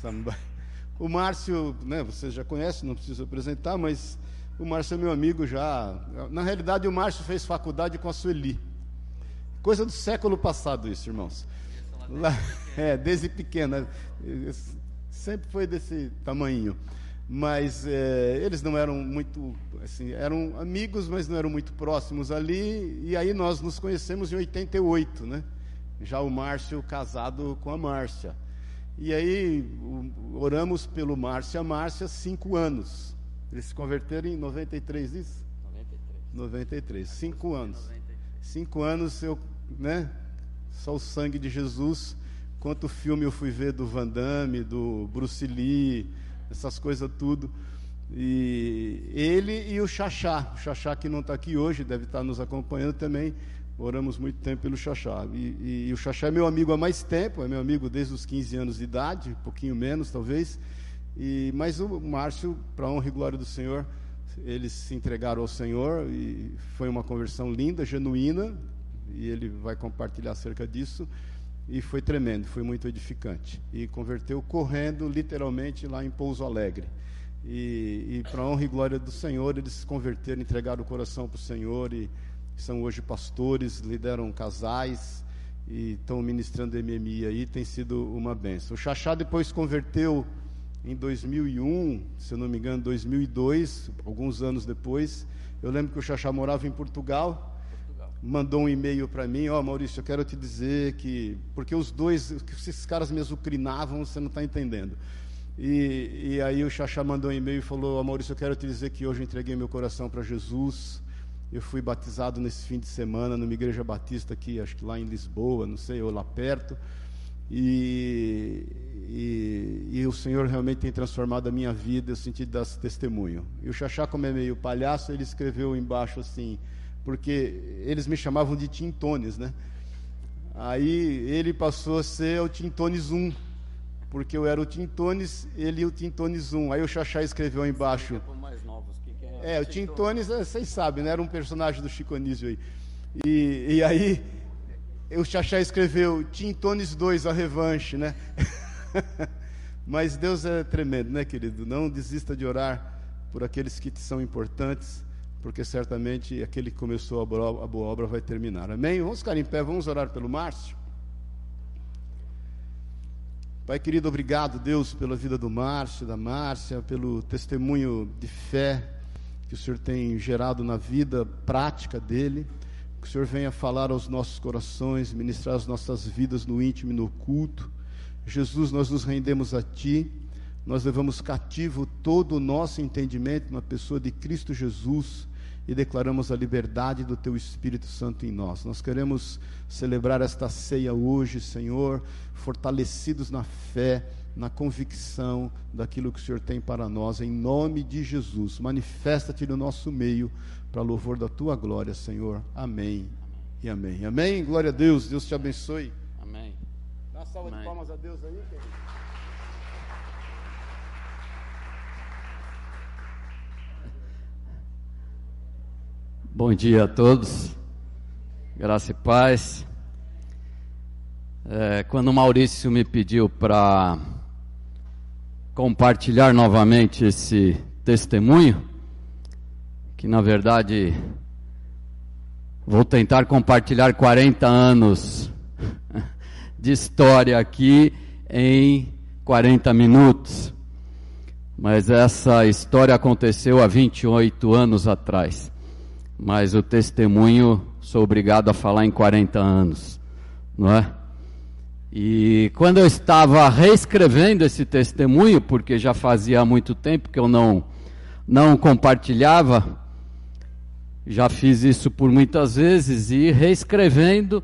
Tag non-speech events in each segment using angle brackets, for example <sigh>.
Samba. O Márcio, né, você já conhece, não preciso apresentar, mas o Márcio é meu amigo já. Na realidade, o Márcio fez faculdade com a Sueli. Coisa do século passado isso, irmãos. Lá, é, desde pequena. Sempre foi desse tamanho. Mas é, eles não eram muito, assim, eram amigos, mas não eram muito próximos ali. E aí nós nos conhecemos em 88, né? Já o Márcio casado com a Márcia. E aí oramos pelo Márcio e a Márcia cinco anos. Eles se converteram em 93, isso? 93. 93, cinco anos. 93. Cinco anos eu, né? Só o sangue de Jesus. Quanto filme eu fui ver do Van Damme, do Bruce Lee, essas coisas tudo. E ele e o Xaxá, o Xaxá que não está aqui hoje, deve estar tá nos acompanhando também. Oramos muito tempo pelo Xaxá. E, e, e, o Xaxá é meu amigo há mais tempo, é meu amigo desde os 15 anos de idade, um pouquinho menos talvez. E, mas o Márcio, para honra e glória do Senhor, eles se entregaram ao Senhor e foi uma conversão linda, genuína, e ele vai compartilhar acerca disso. E foi tremendo, foi muito edificante. E converteu correndo, literalmente, lá em Pouso Alegre. E, e para honra e glória do Senhor, eles se converteram, entregaram o coração para o Senhor e são hoje pastores, lideram casais e estão ministrando MMI aí, tem sido uma benção. O Xaxá depois converteu em 2001, se eu não me engano, 2002, alguns anos depois. Eu lembro que o Xaxá morava em Portugal mandou um e-mail para mim, ó oh, Maurício, eu quero te dizer que porque os dois, esses caras me azucrinavam, você não está entendendo. E, e, aí o Xaxá mandou um e-mail e falou, ó oh, Maurício, eu quero te dizer que hoje eu entreguei meu coração para Jesus. Eu fui batizado nesse fim de semana numa igreja batista aqui, acho que lá em Lisboa, não sei, ou lá perto. E, e, e, o Senhor realmente tem transformado a minha vida, eu senti dar testemunho. E o Xaxá, como é meio palhaço, ele escreveu embaixo assim: porque eles me chamavam de Tintones, né? Aí ele passou a ser o Tintones 1, porque eu era o Tintones, ele o Tintones 1. Aí o Xaxá escreveu embaixo. É, o Tintones, vocês sabem, né? Era um personagem do Chico Anísio aí. E, e aí o Xaxá escreveu Tintones 2, a revanche, né? <laughs> Mas Deus é tremendo, né, querido? Não desista de orar por aqueles que te são importantes porque certamente aquele que começou a boa, a boa obra vai terminar. Amém? Vamos ficar em pé, vamos orar pelo Márcio. Pai querido, obrigado, Deus, pela vida do Márcio, da Márcia, pelo testemunho de fé que o Senhor tem gerado na vida prática dele. Que o Senhor venha falar aos nossos corações, ministrar as nossas vidas no íntimo e no culto. Jesus, nós nos rendemos a Ti, nós levamos cativo todo o nosso entendimento na pessoa de Cristo Jesus e declaramos a liberdade do Teu Espírito Santo em nós. Nós queremos celebrar esta ceia hoje, Senhor, fortalecidos na fé, na convicção daquilo que o Senhor tem para nós, em nome de Jesus. Manifesta-te no nosso meio, para louvor da Tua glória, Senhor. Amém. E amém. Amém. Glória a Deus. Deus te abençoe. Amém. Dá uma salva amém. de palmas a Deus aí, querido. <laughs> Bom dia a todos, graça e paz. É, quando o Maurício me pediu para compartilhar novamente esse testemunho, que na verdade vou tentar compartilhar 40 anos <laughs> de história aqui em 40 minutos. Mas essa história aconteceu há 28 anos atrás mas o testemunho sou obrigado a falar em 40 anos, não é? E quando eu estava reescrevendo esse testemunho, porque já fazia muito tempo que eu não não compartilhava, já fiz isso por muitas vezes e reescrevendo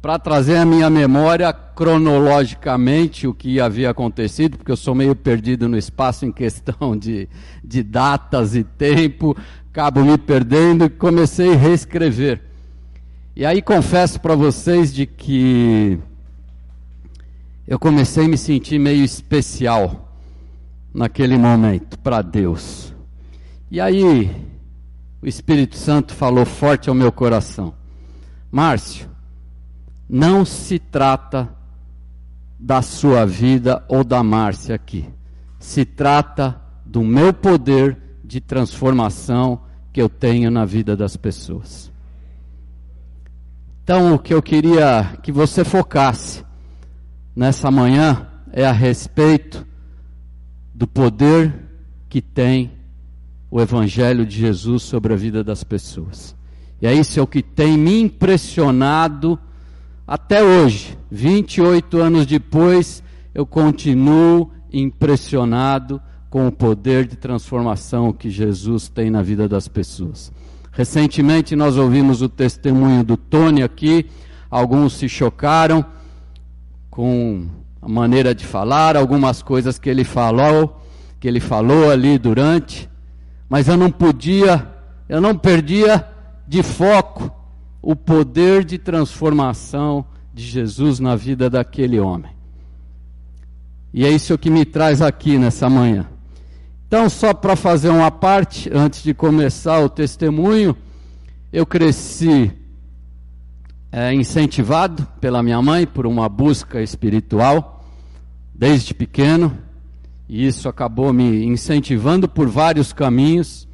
para trazer à minha memória cronologicamente o que havia acontecido, porque eu sou meio perdido no espaço em questão de, de datas e tempo, acabo me perdendo e comecei a reescrever. E aí confesso para vocês de que eu comecei a me sentir meio especial naquele momento para Deus. E aí o Espírito Santo falou forte ao meu coração: Márcio, não se trata da sua vida ou da Márcia aqui. Se trata do meu poder de transformação que eu tenho na vida das pessoas. Então, o que eu queria que você focasse nessa manhã é a respeito do poder que tem o Evangelho de Jesus sobre a vida das pessoas. E é isso é o que tem me impressionado até hoje, 28 anos depois, eu continuo impressionado com o poder de transformação que Jesus tem na vida das pessoas. Recentemente nós ouvimos o testemunho do Tony aqui, alguns se chocaram com a maneira de falar, algumas coisas que ele falou, que ele falou ali durante, mas eu não podia, eu não perdia de foco o poder de transformação de Jesus na vida daquele homem. E é isso que me traz aqui nessa manhã. Então, só para fazer uma parte, antes de começar o testemunho, eu cresci é, incentivado pela minha mãe por uma busca espiritual, desde pequeno, e isso acabou me incentivando por vários caminhos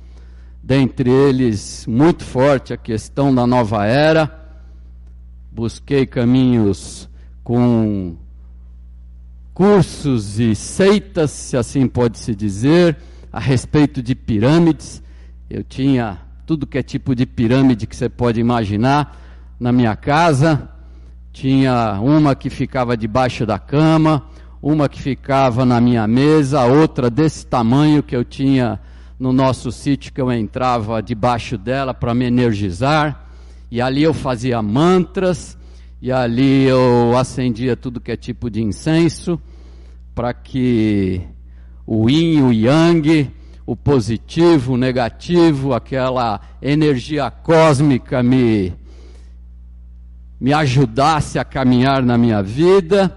dentre eles muito forte a questão da nova era. Busquei caminhos com cursos e seitas, se assim pode se dizer, a respeito de pirâmides. Eu tinha tudo que é tipo de pirâmide que você pode imaginar na minha casa. Tinha uma que ficava debaixo da cama, uma que ficava na minha mesa, outra desse tamanho que eu tinha no nosso sítio que eu entrava debaixo dela para me energizar, e ali eu fazia mantras, e ali eu acendia tudo que é tipo de incenso, para que o yin, o yang, o positivo, o negativo, aquela energia cósmica me, me ajudasse a caminhar na minha vida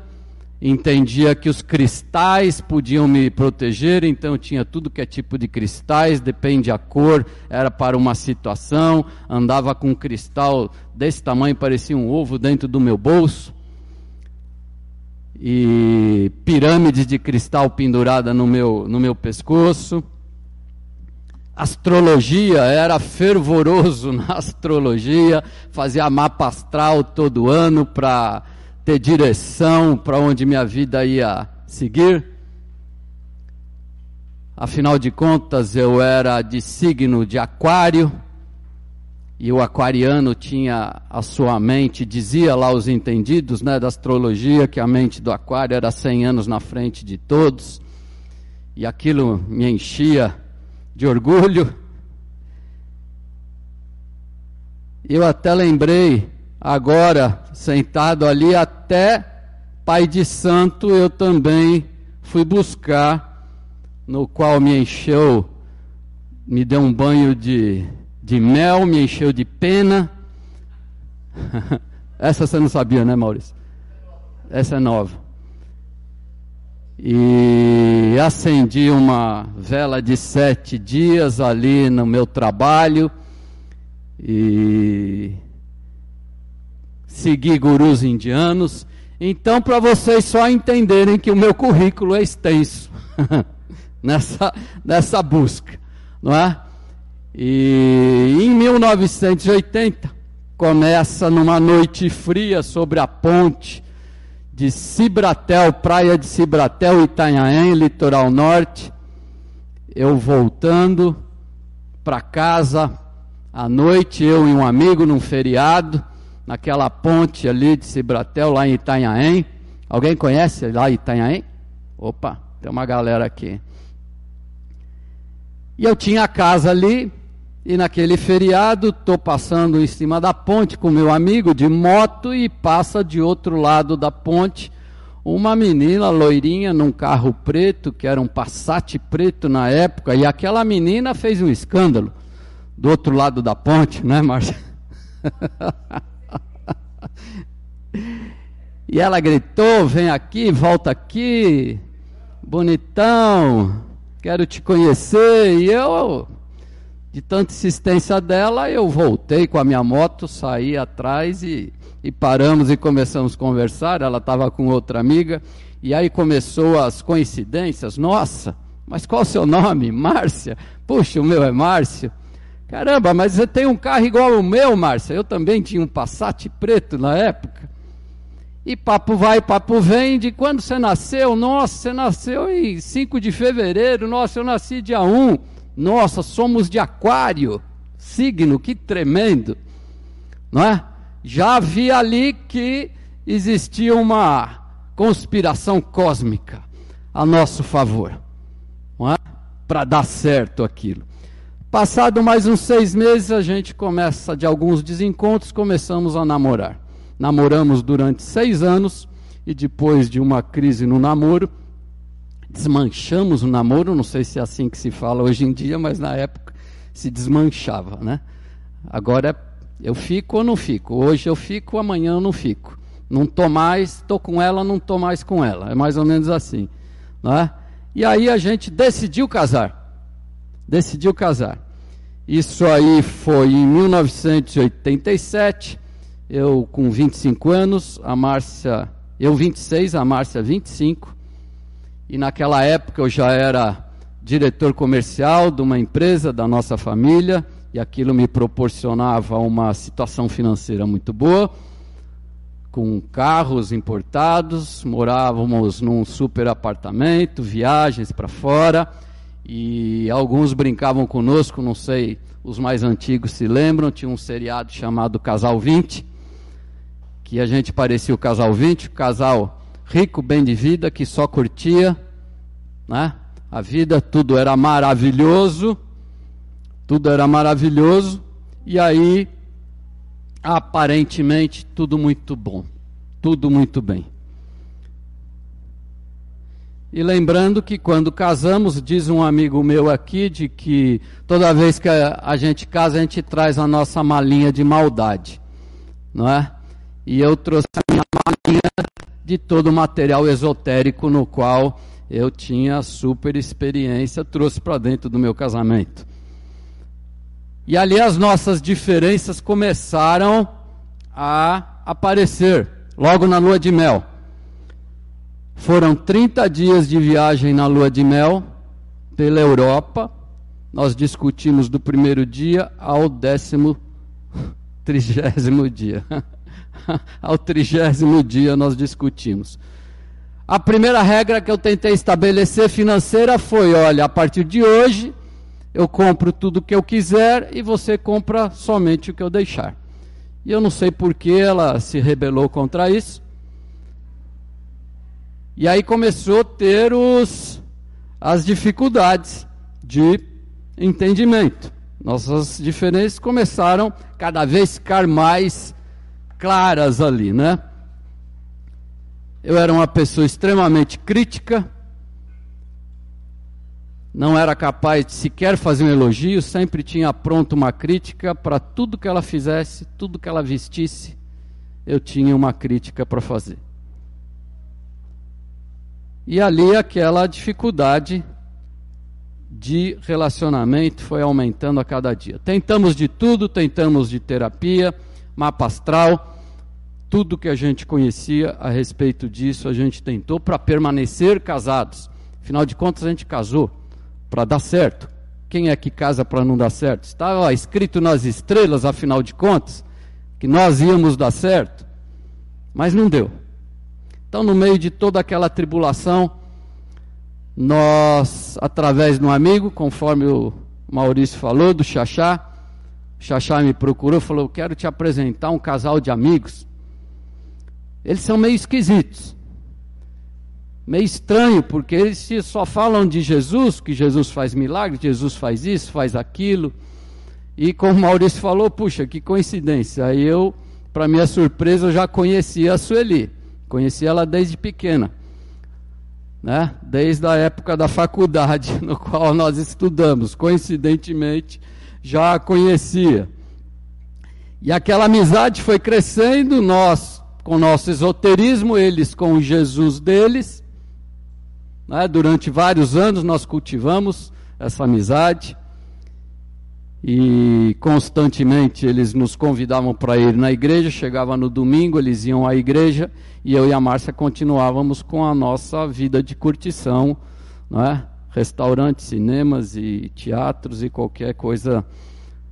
entendia que os cristais podiam me proteger, então tinha tudo que é tipo de cristais, depende a cor, era para uma situação, andava com um cristal desse tamanho, parecia um ovo dentro do meu bolso. E pirâmides de cristal pendurada no meu, no meu pescoço. Astrologia, era fervoroso <laughs> na astrologia, fazia mapa astral todo ano para ter direção para onde minha vida ia seguir. Afinal de contas, eu era de signo de Aquário, e o aquariano tinha a sua mente, dizia lá os entendidos né, da astrologia, que a mente do Aquário era 100 anos na frente de todos, e aquilo me enchia de orgulho. Eu até lembrei agora sentado ali, até Pai de Santo eu também fui buscar, no qual me encheu, me deu um banho de, de mel, me encheu de pena. <laughs> Essa você não sabia, né, Maurício? Essa é nova. E acendi uma vela de sete dias ali no meu trabalho. E seguir gurus indianos. Então, para vocês só entenderem que o meu currículo é extenso <laughs> nessa, nessa busca, não é? E em 1980 começa numa noite fria sobre a ponte de Cibratel, praia de Cibratel, Itanhaém, litoral norte, eu voltando para casa à noite, eu e um amigo num feriado, naquela ponte ali de Cibratel, lá em Itanhaém. Alguém conhece lá Itanhaém? Opa, tem uma galera aqui. E eu tinha a casa ali, e naquele feriado, estou passando em cima da ponte com meu amigo de moto e passa de outro lado da ponte uma menina loirinha num carro preto, que era um Passat preto na época, e aquela menina fez um escândalo do outro lado da ponte, né, Márcia? <laughs> E ela gritou: Vem aqui, volta aqui, bonitão, quero te conhecer. E eu De tanta insistência dela, eu voltei com a minha moto, saí atrás e, e paramos e começamos a conversar. Ela estava com outra amiga, e aí começou as coincidências. Nossa, mas qual o seu nome? <laughs> Márcia? Puxa, o meu é Márcio. Caramba, mas você tem um carro igual ao meu, Márcia. Eu também tinha um Passat preto na época. E papo vai, papo vem, de quando você nasceu? Nossa, você nasceu em 5 de fevereiro. Nossa, eu nasci dia 1. Nossa, somos de aquário. Signo, que tremendo. Não é? Já vi ali que existia uma conspiração cósmica a nosso favor. Não é? Para dar certo aquilo. Passado mais uns seis meses, a gente começa de alguns desencontros, começamos a namorar. Namoramos durante seis anos e depois de uma crise no namoro, desmanchamos o namoro, não sei se é assim que se fala hoje em dia, mas na época se desmanchava, né? Agora eu fico ou não fico. Hoje eu fico, amanhã eu não fico. Não estou mais, estou com ela, não estou mais com ela. É mais ou menos assim, não é? E aí a gente decidiu casar. Decidiu casar. Isso aí foi em 1987. Eu com 25 anos, a Márcia, eu 26, a Márcia 25. E naquela época eu já era diretor comercial de uma empresa da nossa família, e aquilo me proporcionava uma situação financeira muito boa, com carros importados, morávamos num super apartamento, viagens para fora, e alguns brincavam conosco, não sei, os mais antigos se lembram, tinha um seriado chamado Casal 20, que a gente parecia o Casal 20, o casal rico, bem de vida, que só curtia, né? A vida, tudo era maravilhoso, tudo era maravilhoso, e aí, aparentemente, tudo muito bom, tudo muito bem. E lembrando que quando casamos, diz um amigo meu aqui, de que toda vez que a gente casa, a gente traz a nossa malinha de maldade, não é? E eu trouxe a minha malinha de todo o material esotérico no qual eu tinha super experiência, trouxe para dentro do meu casamento. E ali as nossas diferenças começaram a aparecer, logo na lua de mel. Foram 30 dias de viagem na lua de mel pela Europa. Nós discutimos do primeiro dia ao décimo, trigésimo dia. <laughs> <laughs> ao trigésimo dia nós discutimos. A primeira regra que eu tentei estabelecer financeira foi: olha, a partir de hoje eu compro tudo o que eu quiser e você compra somente o que eu deixar. E eu não sei por que ela se rebelou contra isso. E aí começou a ter os, as dificuldades de entendimento. Nossas diferenças começaram cada vez ficar mais claras ali, né? Eu era uma pessoa extremamente crítica, não era capaz de sequer fazer um elogio, sempre tinha pronto uma crítica para tudo que ela fizesse, tudo que ela vestisse, eu tinha uma crítica para fazer. E ali aquela dificuldade de relacionamento foi aumentando a cada dia. Tentamos de tudo, tentamos de terapia, mapa astral, tudo que a gente conhecia a respeito disso, a gente tentou para permanecer casados. Afinal de contas, a gente casou para dar certo. Quem é que casa para não dar certo? Estava escrito nas estrelas, afinal de contas, que nós íamos dar certo, mas não deu. Então, no meio de toda aquela tribulação, nós, através de um amigo, conforme o Maurício falou, do Xaxá, Xaxá me procurou, falou: Quero te apresentar um casal de amigos eles são meio esquisitos. Meio estranho, porque eles só falam de Jesus, que Jesus faz milagres, Jesus faz isso, faz aquilo. E como Maurício falou, puxa, que coincidência. Aí eu, para minha surpresa, eu já conhecia a Sueli. Conheci ela desde pequena. Né? Desde a época da faculdade, <laughs> no qual nós estudamos. Coincidentemente, já a conhecia. E aquela amizade foi crescendo, nós com nosso esoterismo, eles com o Jesus deles. Né? Durante vários anos nós cultivamos essa amizade. e constantemente eles nos convidavam para ir na igreja. Chegava no domingo, eles iam à igreja e eu e a Márcia continuávamos com a nossa vida de curtição, não é? Restaurantes, cinemas e teatros e qualquer coisa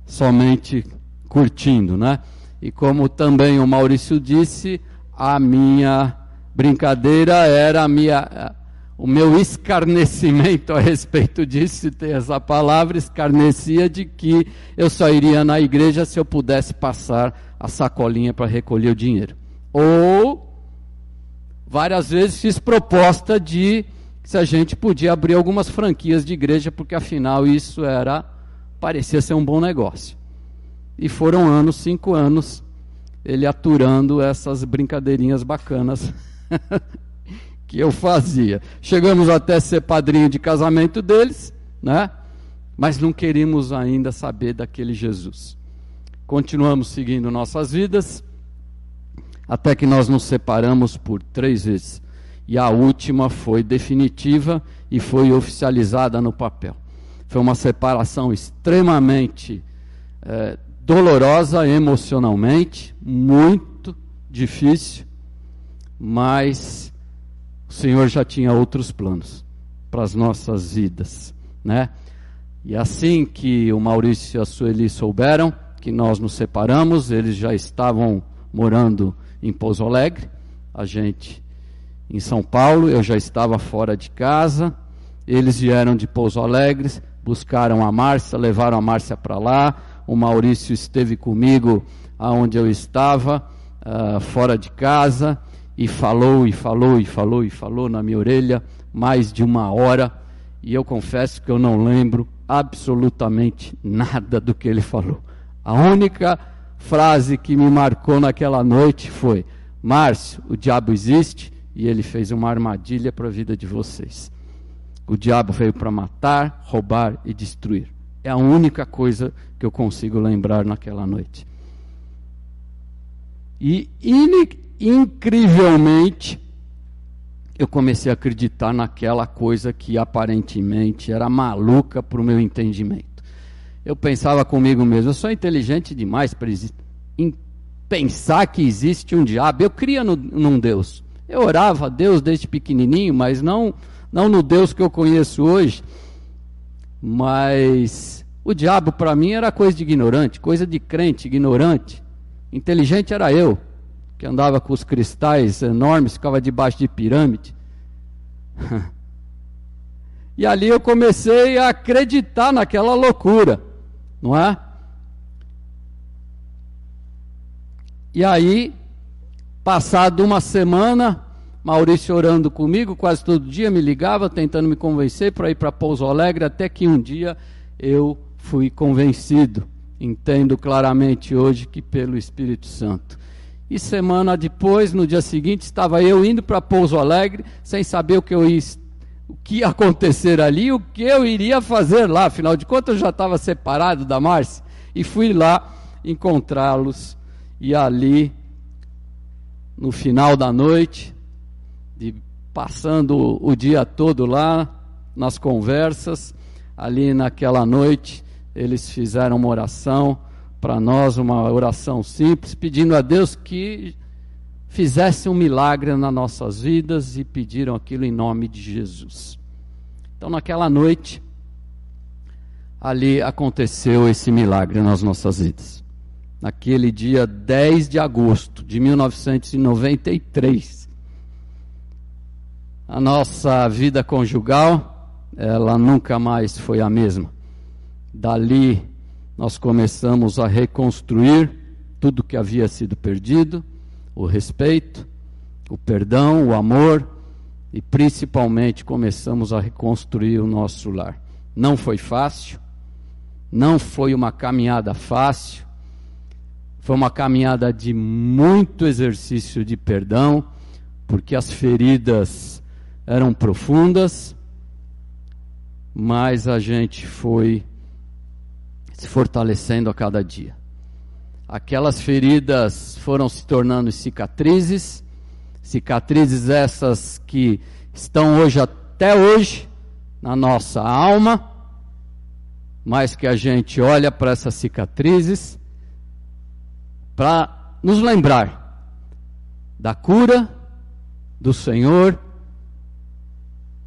somente curtindo, né? E como também o Maurício disse, a minha brincadeira era minha o meu escarnecimento a respeito disso, se tem essa palavra, escarnecia de que eu só iria na igreja se eu pudesse passar a sacolinha para recolher o dinheiro. Ou, várias vezes fiz proposta de se a gente podia abrir algumas franquias de igreja, porque afinal isso era, parecia ser um bom negócio. E foram anos, cinco anos, ele aturando essas brincadeirinhas bacanas <laughs> que eu fazia. Chegamos até ser padrinho de casamento deles, né? Mas não queríamos ainda saber daquele Jesus. Continuamos seguindo nossas vidas, até que nós nos separamos por três vezes. E a última foi definitiva e foi oficializada no papel. Foi uma separação extremamente é, dolorosa emocionalmente, muito difícil, mas o Senhor já tinha outros planos para as nossas vidas, né? E assim que o Maurício e a Sueli souberam que nós nos separamos, eles já estavam morando em Pouso Alegre, a gente em São Paulo, eu já estava fora de casa, eles vieram de Pouso Alegre, buscaram a Márcia, levaram a Márcia para lá, o Maurício esteve comigo aonde eu estava, uh, fora de casa, e falou e falou e falou e falou na minha orelha mais de uma hora. E eu confesso que eu não lembro absolutamente nada do que ele falou. A única frase que me marcou naquela noite foi: Márcio, o diabo existe e ele fez uma armadilha para a vida de vocês. O diabo veio para matar, roubar e destruir. É a única coisa que eu consigo lembrar naquela noite. E incrivelmente, eu comecei a acreditar naquela coisa que aparentemente era maluca para o meu entendimento. Eu pensava comigo mesmo, eu sou inteligente demais para pensar que existe um diabo. Eu cria no, num Deus. Eu orava a Deus desde pequenininho, mas não, não no Deus que eu conheço hoje. Mas o diabo para mim era coisa de ignorante, coisa de crente ignorante. Inteligente era eu que andava com os cristais enormes, ficava debaixo de pirâmide. <laughs> e ali eu comecei a acreditar naquela loucura, não é? E aí, passado uma semana, Maurício orando comigo, quase todo dia me ligava, tentando me convencer para ir para Pouso Alegre, até que um dia eu fui convencido. Entendo claramente hoje que pelo Espírito Santo. E semana depois, no dia seguinte, estava eu indo para Pouso Alegre, sem saber o que eu ia, o que ia acontecer ali, o que eu iria fazer lá. Afinal de contas, eu já estava separado da Márcia e fui lá encontrá-los. E ali, no final da noite, de, passando o dia todo lá nas conversas, ali naquela noite, eles fizeram uma oração para nós uma oração simples, pedindo a Deus que fizesse um milagre nas nossas vidas e pediram aquilo em nome de Jesus. Então, naquela noite, ali aconteceu esse milagre nas nossas vidas. Naquele dia 10 de agosto de 1993, a nossa vida conjugal, ela nunca mais foi a mesma. Dali nós começamos a reconstruir tudo que havia sido perdido, o respeito, o perdão, o amor e principalmente começamos a reconstruir o nosso lar. Não foi fácil, não foi uma caminhada fácil, foi uma caminhada de muito exercício de perdão, porque as feridas eram profundas, mas a gente foi se fortalecendo a cada dia. Aquelas feridas foram se tornando cicatrizes, cicatrizes essas que estão hoje até hoje na nossa alma, mas que a gente olha para essas cicatrizes para nos lembrar da cura do Senhor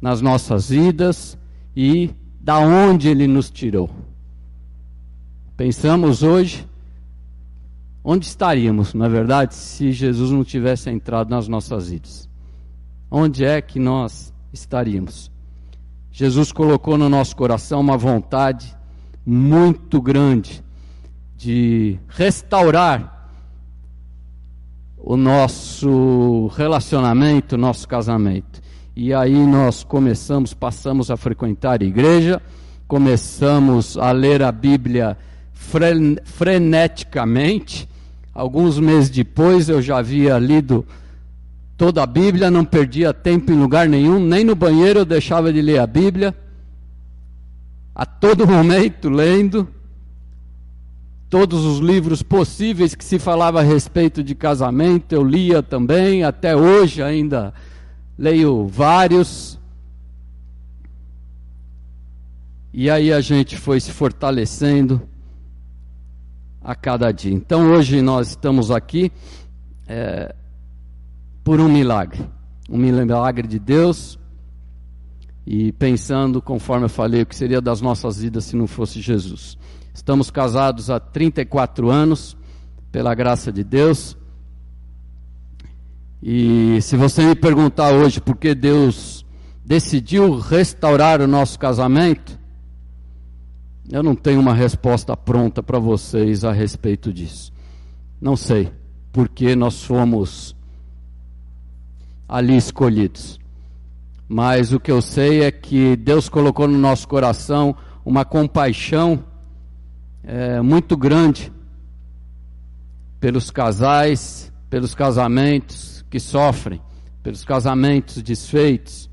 nas nossas vidas e da onde ele nos tirou. Pensamos hoje onde estaríamos, na é verdade, se Jesus não tivesse entrado nas nossas vidas? Onde é que nós estaríamos? Jesus colocou no nosso coração uma vontade muito grande de restaurar o nosso relacionamento, o nosso casamento. E aí nós começamos, passamos a frequentar a igreja, começamos a ler a Bíblia freneticamente. Alguns meses depois eu já havia lido toda a Bíblia, não perdia tempo em lugar nenhum, nem no banheiro eu deixava de ler a Bíblia. A todo momento lendo todos os livros possíveis que se falava a respeito de casamento, eu lia também, até hoje ainda leio vários. E aí a gente foi se fortalecendo a cada dia. Então hoje nós estamos aqui é, por um milagre, um milagre de Deus. E pensando, conforme eu falei, o que seria das nossas vidas se não fosse Jesus. Estamos casados há 34 anos, pela graça de Deus. E se você me perguntar hoje por que Deus decidiu restaurar o nosso casamento, eu não tenho uma resposta pronta para vocês a respeito disso. Não sei, porque nós fomos ali escolhidos. Mas o que eu sei é que Deus colocou no nosso coração uma compaixão é, muito grande pelos casais, pelos casamentos que sofrem, pelos casamentos desfeitos.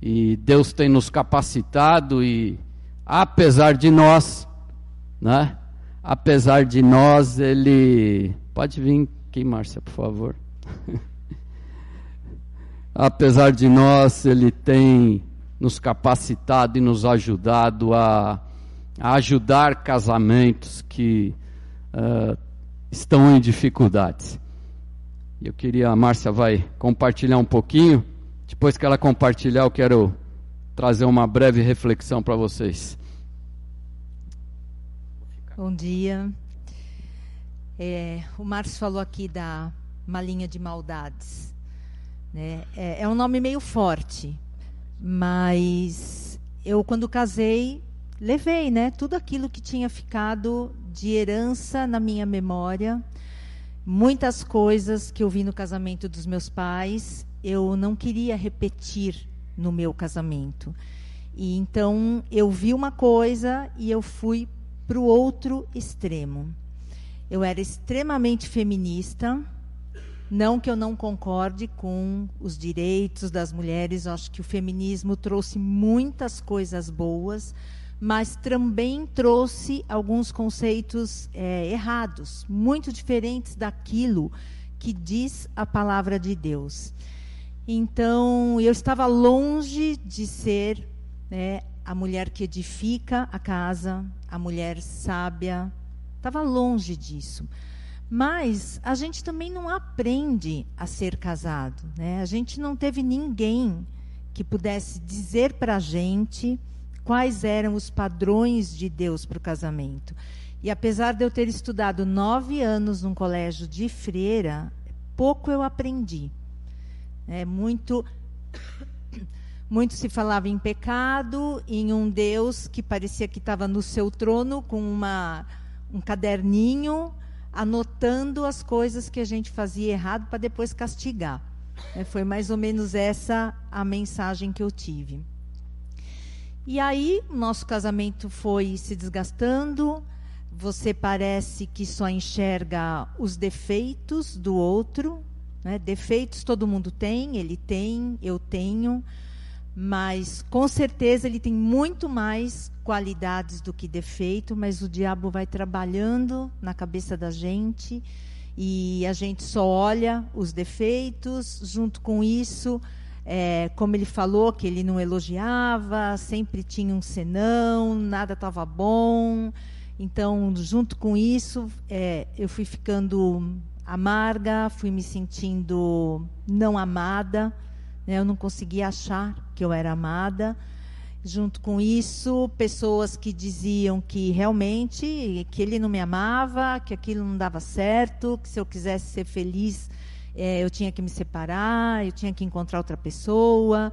E Deus tem nos capacitado e apesar de nós, né? Apesar de nós, ele pode vir aqui, Márcia, por favor. <laughs> apesar de nós, ele tem nos capacitado e nos ajudado a a ajudar casamentos que uh, estão em dificuldades. Eu queria, a Márcia vai compartilhar um pouquinho. Depois que ela compartilhar, eu quero trazer uma breve reflexão para vocês. Bom dia. É, o Márcio falou aqui da malinha de maldades. Né? É, é um nome meio forte, mas eu, quando casei, levei, né, tudo aquilo que tinha ficado de herança na minha memória, muitas coisas que eu vi no casamento dos meus pais, eu não queria repetir no meu casamento. E então eu vi uma coisa e eu fui para o outro extremo. Eu era extremamente feminista, não que eu não concorde com os direitos das mulheres, acho que o feminismo trouxe muitas coisas boas, mas também trouxe alguns conceitos é, errados, muito diferentes daquilo que diz a palavra de Deus. Então, eu estava longe de ser né, a mulher que edifica a casa, a mulher sábia. Estava longe disso. Mas a gente também não aprende a ser casado. Né? A gente não teve ninguém que pudesse dizer para a gente quais eram os padrões de Deus para o casamento. E apesar de eu ter estudado nove anos num colégio de freira, pouco eu aprendi. É muito, muito se falava em pecado, em um Deus que parecia que estava no seu trono com uma, um caderninho anotando as coisas que a gente fazia errado para depois castigar. É, foi mais ou menos essa a mensagem que eu tive. E aí, nosso casamento foi se desgastando. Você parece que só enxerga os defeitos do outro. Né? Defeitos todo mundo tem, ele tem, eu tenho. Mas com certeza ele tem muito mais qualidades do que defeito, mas o diabo vai trabalhando na cabeça da gente e a gente só olha os defeitos, junto com isso, É, como ele falou, que ele não elogiava, sempre tinha um senão, nada estava bom. Então, junto com isso, é, eu fui ficando amarga, fui me sentindo não amada. Né? Eu não conseguia achar que eu era amada. Junto com isso, pessoas que diziam que realmente que ele não me amava, que aquilo não dava certo, que se eu quisesse ser feliz, é, eu tinha que me separar, eu tinha que encontrar outra pessoa.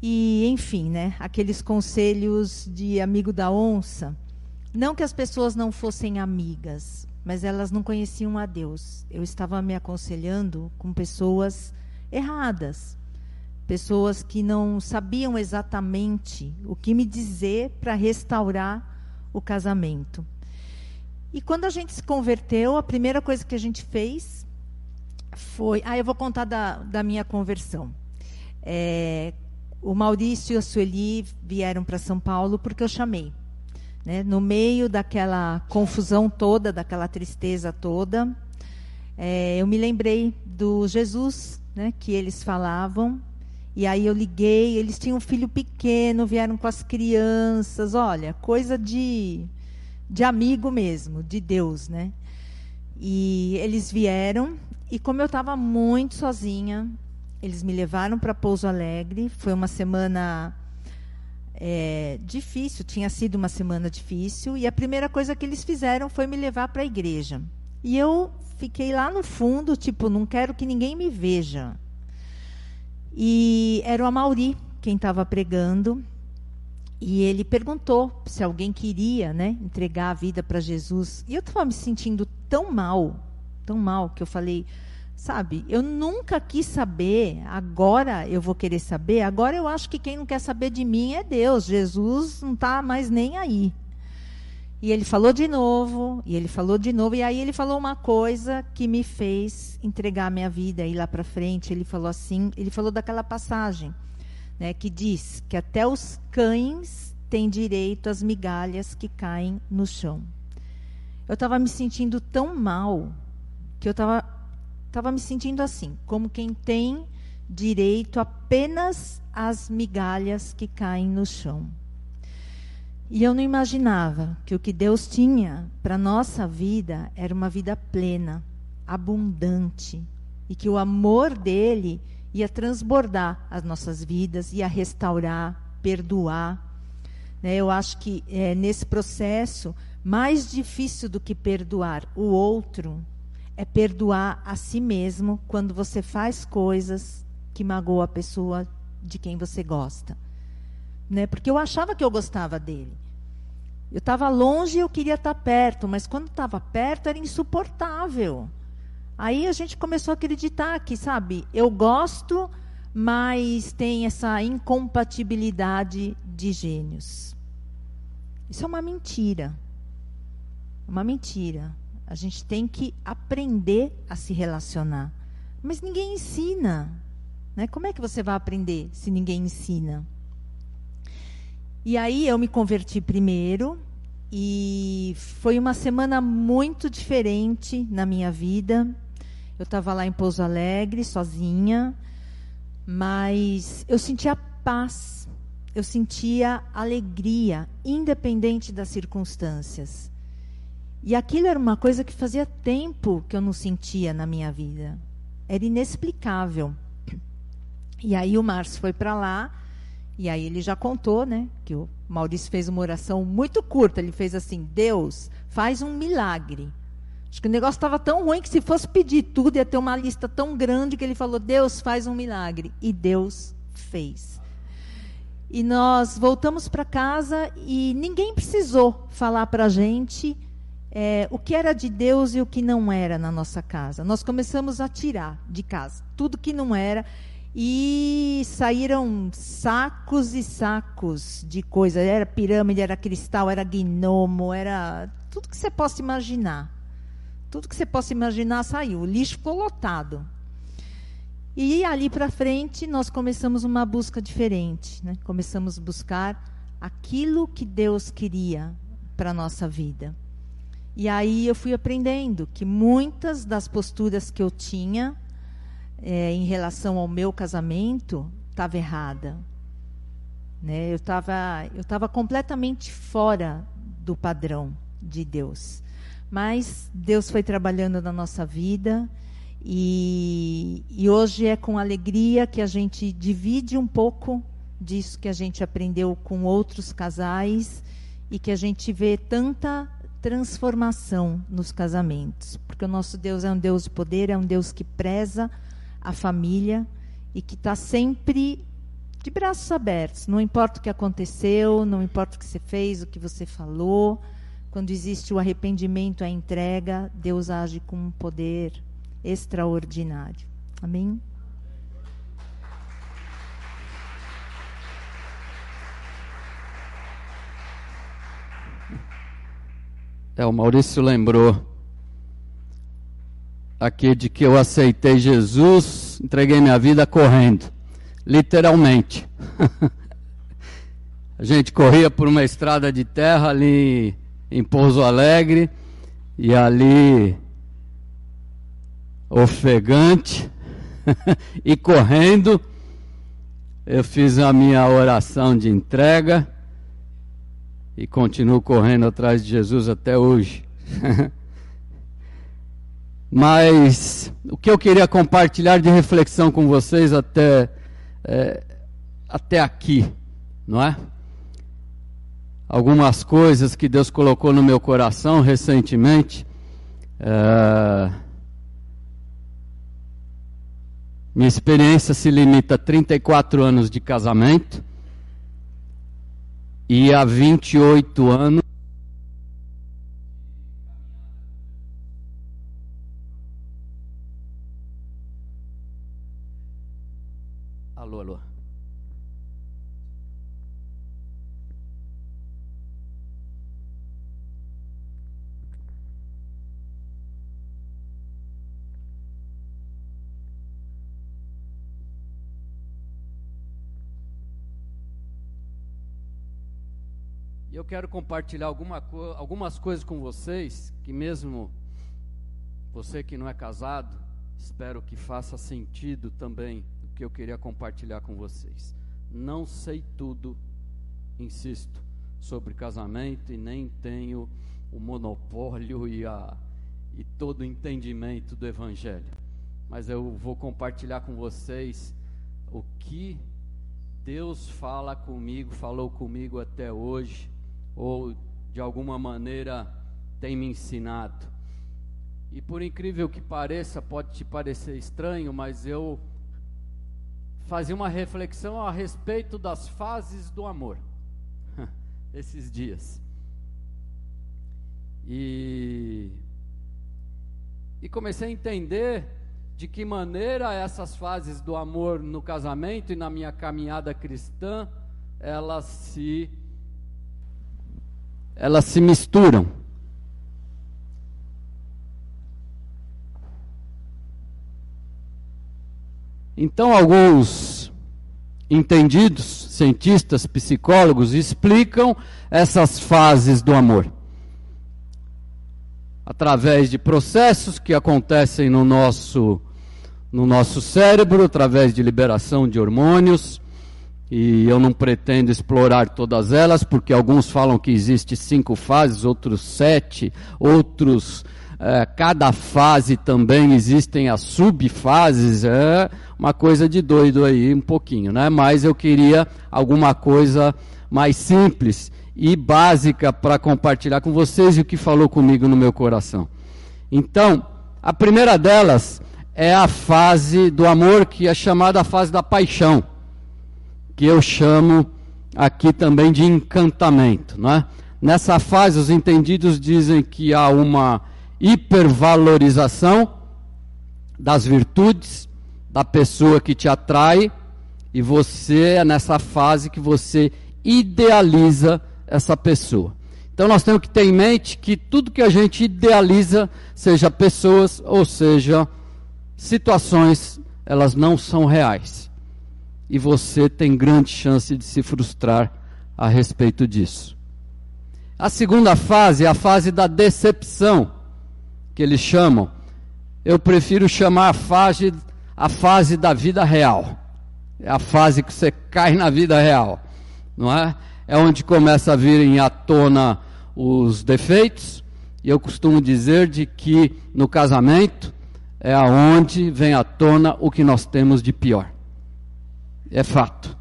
E, enfim, né, aqueles conselhos de amigo da onça. Não que as pessoas não fossem amigas, mas elas não conheciam a Deus. Eu estava me aconselhando com pessoas erradas, pessoas que não sabiam exatamente o que me dizer para restaurar o casamento. E quando a gente se converteu, a primeira coisa que a gente fez foi. Ah, eu vou contar da, da minha conversão. É, o Maurício e a Sueli vieram para São Paulo porque eu chamei. Né? No meio daquela confusão toda, daquela tristeza toda, é, eu me lembrei do Jesus né, que eles falavam e aí eu liguei, eles tinham um filho pequeno, vieram com as crianças, olha, coisa de, de amigo mesmo, de Deus, né? E eles vieram, e como eu estava muito sozinha, eles me levaram para Pouso Alegre. Foi uma semana é, difícil, tinha sido uma semana difícil, e a primeira coisa que eles fizeram foi me levar para a igreja. E eu fiquei lá no fundo, tipo, não quero que ninguém me veja. E era o Amauri quem estava pregando. E ele perguntou se alguém queria né, entregar a vida para Jesus. E eu estava me sentindo tão mal, tão mal, que eu falei, sabe, eu nunca quis saber, agora eu vou querer saber. Agora eu acho que quem não quer saber de mim é Deus. Jesus não está mais nem aí. E ele falou de novo, e ele falou de novo, e aí ele falou uma coisa que me fez entregar minha vida ir lá para frente. Ele falou assim, ele falou daquela passagem, né, que diz que até os cães têm direito às migalhas que caem no chão. Eu estava me sentindo tão mal que eu estava tava me sentindo assim, como quem tem direito apenas às migalhas que caem no chão. E eu não imaginava que o que Deus tinha para nossa vida era uma vida plena, abundante, e que o amor dele ia transbordar as nossas vidas, ia restaurar, perdoar. Né? Eu acho que é, nesse processo, mais difícil do que perdoar o outro é perdoar a si mesmo quando você faz coisas que magoam a pessoa de quem você gosta. Né? Porque eu achava que eu gostava dele. Eu estava longe e eu queria estar tá perto, mas quando estava perto era insuportável. Aí a gente começou a acreditar que, sabe, eu gosto, mas tem essa incompatibilidade de gênios. Isso é uma mentira. Uma mentira. A gente tem que aprender a se relacionar. Mas ninguém ensina. Né? Como é que você vai aprender se ninguém ensina? E aí eu me converti primeiro e foi uma semana muito diferente na minha vida. Eu estava lá em Pouso Alegre, sozinha, mas eu sentia paz, eu sentia alegria, independente das circunstâncias. E aquilo era uma coisa que fazia tempo que eu não sentia na minha vida. Era inexplicável. E aí o Márcio foi para lá e aí ele já contou, né, que o Maurício fez uma oração muito curta. Ele fez assim: Deus, faz um milagre. Acho que o negócio estava tão ruim que se fosse pedir tudo ia ter uma lista tão grande que ele falou: Deus, faz um milagre. E Deus fez. E nós voltamos para casa e ninguém precisou falar para a gente é, o que era de Deus e o que não era na nossa casa. Nós começamos a tirar de casa tudo que não era e saíram sacos e sacos de coisas. Era pirâmide, era cristal, era gnomo, era tudo que você possa imaginar. Tudo que você possa imaginar saiu. O lixo ficou lotado. E ali para frente nós começamos uma busca diferente. Né? Começamos a buscar aquilo que Deus queria para nossa vida. E aí eu fui aprendendo que muitas das posturas que eu tinha é, em relação ao meu casamento estava errada. Né? Eu estava eu tava completamente fora do padrão de Deus. Mas Deus foi trabalhando na nossa vida e, e hoje é com alegria que a gente divide um pouco disso que a gente aprendeu com outros casais e que a gente vê tanta transformação nos casamentos. Porque o nosso Deus é um Deus de poder, é um Deus que preza a família e que está sempre de braços abertos. Não importa o que aconteceu, não importa o que você fez, o que você falou. Quando existe o arrependimento, a entrega, Deus age com um poder extraordinário. Amém? É, o Maurício lembrou aqui de que eu aceitei Jesus, entreguei minha vida correndo, literalmente. <laughs> A gente corria por uma estrada de terra ali em Pouso Alegre e ali ofegante <laughs> e correndo eu fiz a minha oração de entrega e continuo correndo atrás de Jesus até hoje. <laughs> Mas o que eu queria compartilhar de reflexão com vocês até, é, até aqui, não é? Algumas coisas que Deus colocou no meu coração recentemente. É, minha experiência se limita a 34 anos de casamento e a 28 anos quero compartilhar alguma co algumas coisas com vocês que mesmo você que não é casado, espero que faça sentido também que eu queria compartilhar com vocês. Não sei tudo, insisto, sobre casamento e nem tenho o monopólio e, a, e todo o entendimento do Evangelho. Mas eu vou compartilhar com vocês o que Deus fala comigo, falou comigo até hoje, ou de alguma maneira tem me ensinado. E por incrível que pareça, pode te parecer estranho, mas eu fazia uma reflexão a respeito das fases do amor, <laughs> esses dias. E, e comecei a entender de que maneira essas fases do amor no casamento e na minha caminhada cristã, elas se elas se misturam. Então, alguns entendidos, cientistas, psicólogos, explicam essas fases do amor através de processos que acontecem no nosso no nosso cérebro, através de liberação de hormônios. E eu não pretendo explorar todas elas, porque alguns falam que existe cinco fases, outros sete, outros é, cada fase também existem as subfases, é uma coisa de doido aí um pouquinho, né? Mas eu queria alguma coisa mais simples e básica para compartilhar com vocês e o que falou comigo no meu coração. Então, a primeira delas é a fase do amor que é chamada a fase da paixão, que eu chamo aqui também de encantamento, não é? Nessa fase, os entendidos dizem que há uma hipervalorização das virtudes da pessoa que te atrai e você é nessa fase que você idealiza essa pessoa. Então nós temos que ter em mente que tudo que a gente idealiza, seja pessoas ou seja situações, elas não são reais. E você tem grande chance de se frustrar a respeito disso. A segunda fase é a fase da decepção que eles chamam. Eu prefiro chamar a fase, a fase da vida real. É a fase que você cai na vida real, não é? É onde começa a virem à tona os defeitos, e eu costumo dizer de que no casamento é aonde vem à tona o que nós temos de pior. É fato.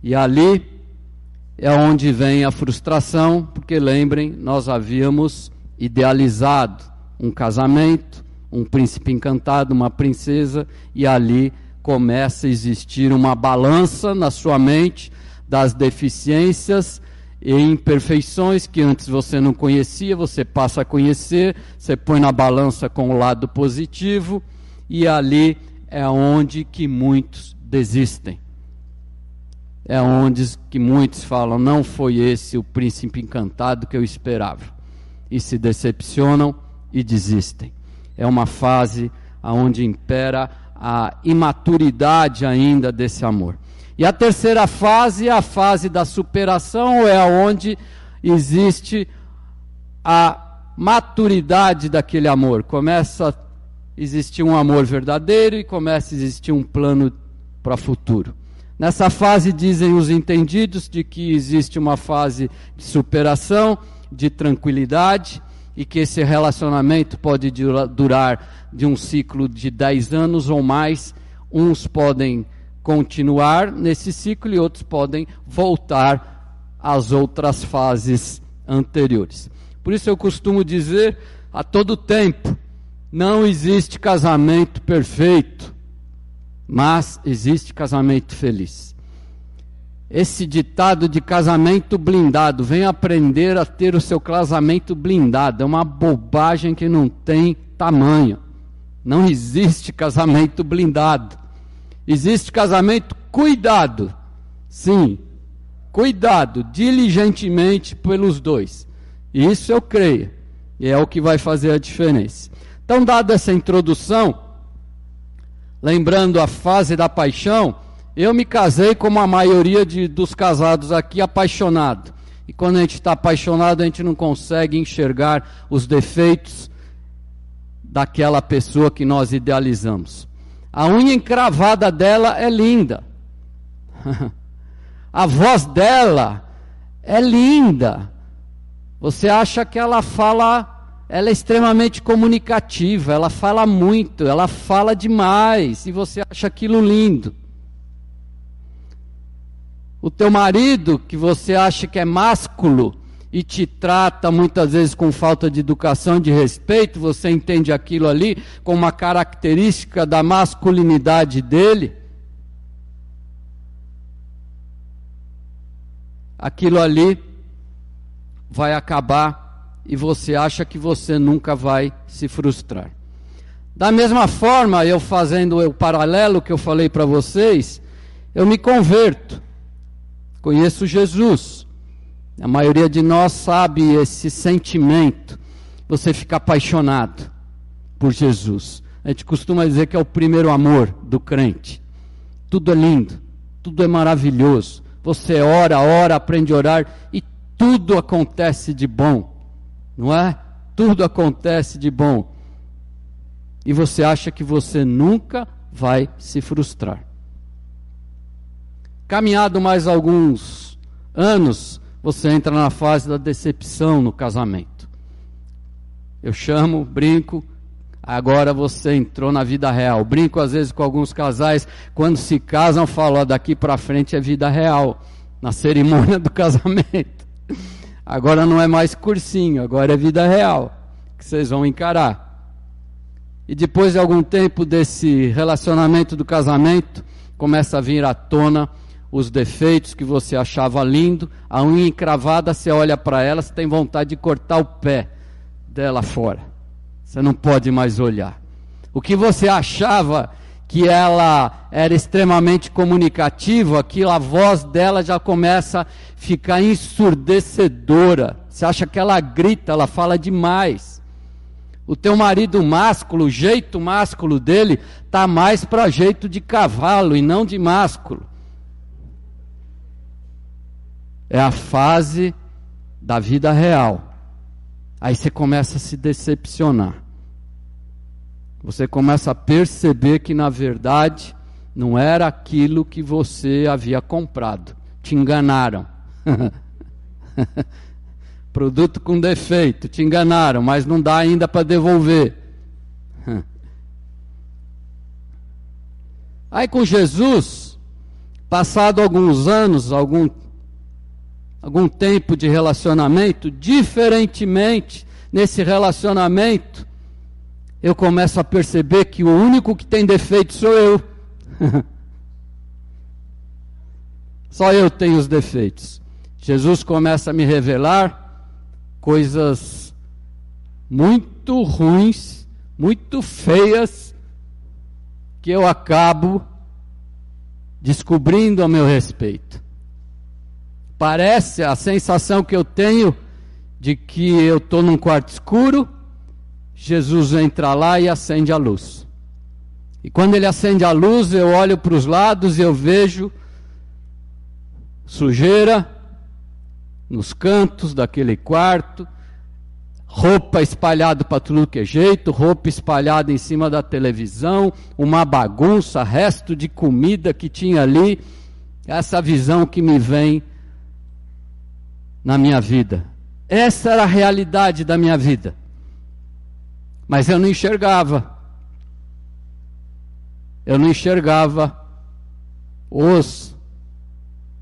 E ali é onde vem a frustração, porque lembrem, nós havíamos idealizado um casamento, um príncipe encantado, uma princesa, e ali começa a existir uma balança na sua mente das deficiências e imperfeições que antes você não conhecia, você passa a conhecer, você põe na balança com o lado positivo, e ali é onde que muitos desistem. É onde que muitos falam, não foi esse o príncipe encantado que eu esperava. E se decepcionam e desistem. É uma fase onde impera a imaturidade ainda desse amor. E a terceira fase é a fase da superação, é onde existe a maturidade daquele amor. Começa a existir um amor verdadeiro e começa a existir um plano para o futuro. Nessa fase dizem os entendidos de que existe uma fase de superação, de tranquilidade, e que esse relacionamento pode durar de um ciclo de 10 anos ou mais. Uns podem continuar nesse ciclo e outros podem voltar às outras fases anteriores. Por isso eu costumo dizer a todo tempo: não existe casamento perfeito, mas existe casamento feliz. Esse ditado de casamento blindado, vem aprender a ter o seu casamento blindado, é uma bobagem que não tem tamanho. Não existe casamento blindado. Existe casamento cuidado. Sim, cuidado diligentemente pelos dois. Isso eu creio. E é o que vai fazer a diferença. Então, dada essa introdução, lembrando a fase da paixão, eu me casei como a maioria de, dos casados aqui, apaixonado. E quando a gente está apaixonado, a gente não consegue enxergar os defeitos daquela pessoa que nós idealizamos. A unha encravada dela é linda. <laughs> a voz dela é linda. Você acha que ela fala, ela é extremamente comunicativa, ela fala muito, ela fala demais, e você acha aquilo lindo. O teu marido, que você acha que é másculo e te trata muitas vezes com falta de educação, de respeito, você entende aquilo ali como uma característica da masculinidade dele. Aquilo ali vai acabar e você acha que você nunca vai se frustrar. Da mesma forma, eu fazendo o paralelo que eu falei para vocês, eu me converto. Conheço Jesus. A maioria de nós sabe esse sentimento. Você fica apaixonado por Jesus. A gente costuma dizer que é o primeiro amor do crente. Tudo é lindo, tudo é maravilhoso. Você ora, ora, aprende a orar e tudo acontece de bom. Não é? Tudo acontece de bom. E você acha que você nunca vai se frustrar. Caminhado mais alguns anos, você entra na fase da decepção no casamento. Eu chamo, brinco, agora você entrou na vida real. Brinco às vezes com alguns casais, quando se casam, falo, ó, daqui para frente é vida real, na cerimônia do <laughs> casamento. Agora não é mais cursinho, agora é vida real, que vocês vão encarar. E depois de algum tempo desse relacionamento do casamento, começa a vir à tona os defeitos que você achava lindo, a unha encravada, você olha para ela, você tem vontade de cortar o pé dela fora. Você não pode mais olhar. O que você achava que ela era extremamente comunicativa, aquilo, a voz dela já começa a ficar ensurdecedora. Você acha que ela grita, ela fala demais. O teu marido másculo, o jeito másculo dele, tá mais para jeito de cavalo e não de másculo. É a fase da vida real. Aí você começa a se decepcionar. Você começa a perceber que, na verdade, não era aquilo que você havia comprado. Te enganaram. <laughs> Produto com defeito, te enganaram, mas não dá ainda para devolver. <laughs> Aí com Jesus, passado alguns anos, algum, algum tempo de relacionamento, diferentemente nesse relacionamento, eu começo a perceber que o único que tem defeito sou eu. <laughs> Só eu tenho os defeitos. Jesus começa a me revelar coisas muito ruins, muito feias que eu acabo descobrindo a meu respeito. Parece a sensação que eu tenho de que eu estou num quarto escuro, Jesus entra lá e acende a luz. E quando ele acende a luz, eu olho para os lados e eu vejo sujeira nos cantos daquele quarto, roupa espalhada para tudo que é jeito, roupa espalhada em cima da televisão, uma bagunça, resto de comida que tinha ali. Essa visão que me vem na minha vida. Essa era a realidade da minha vida. Mas eu não enxergava. Eu não enxergava os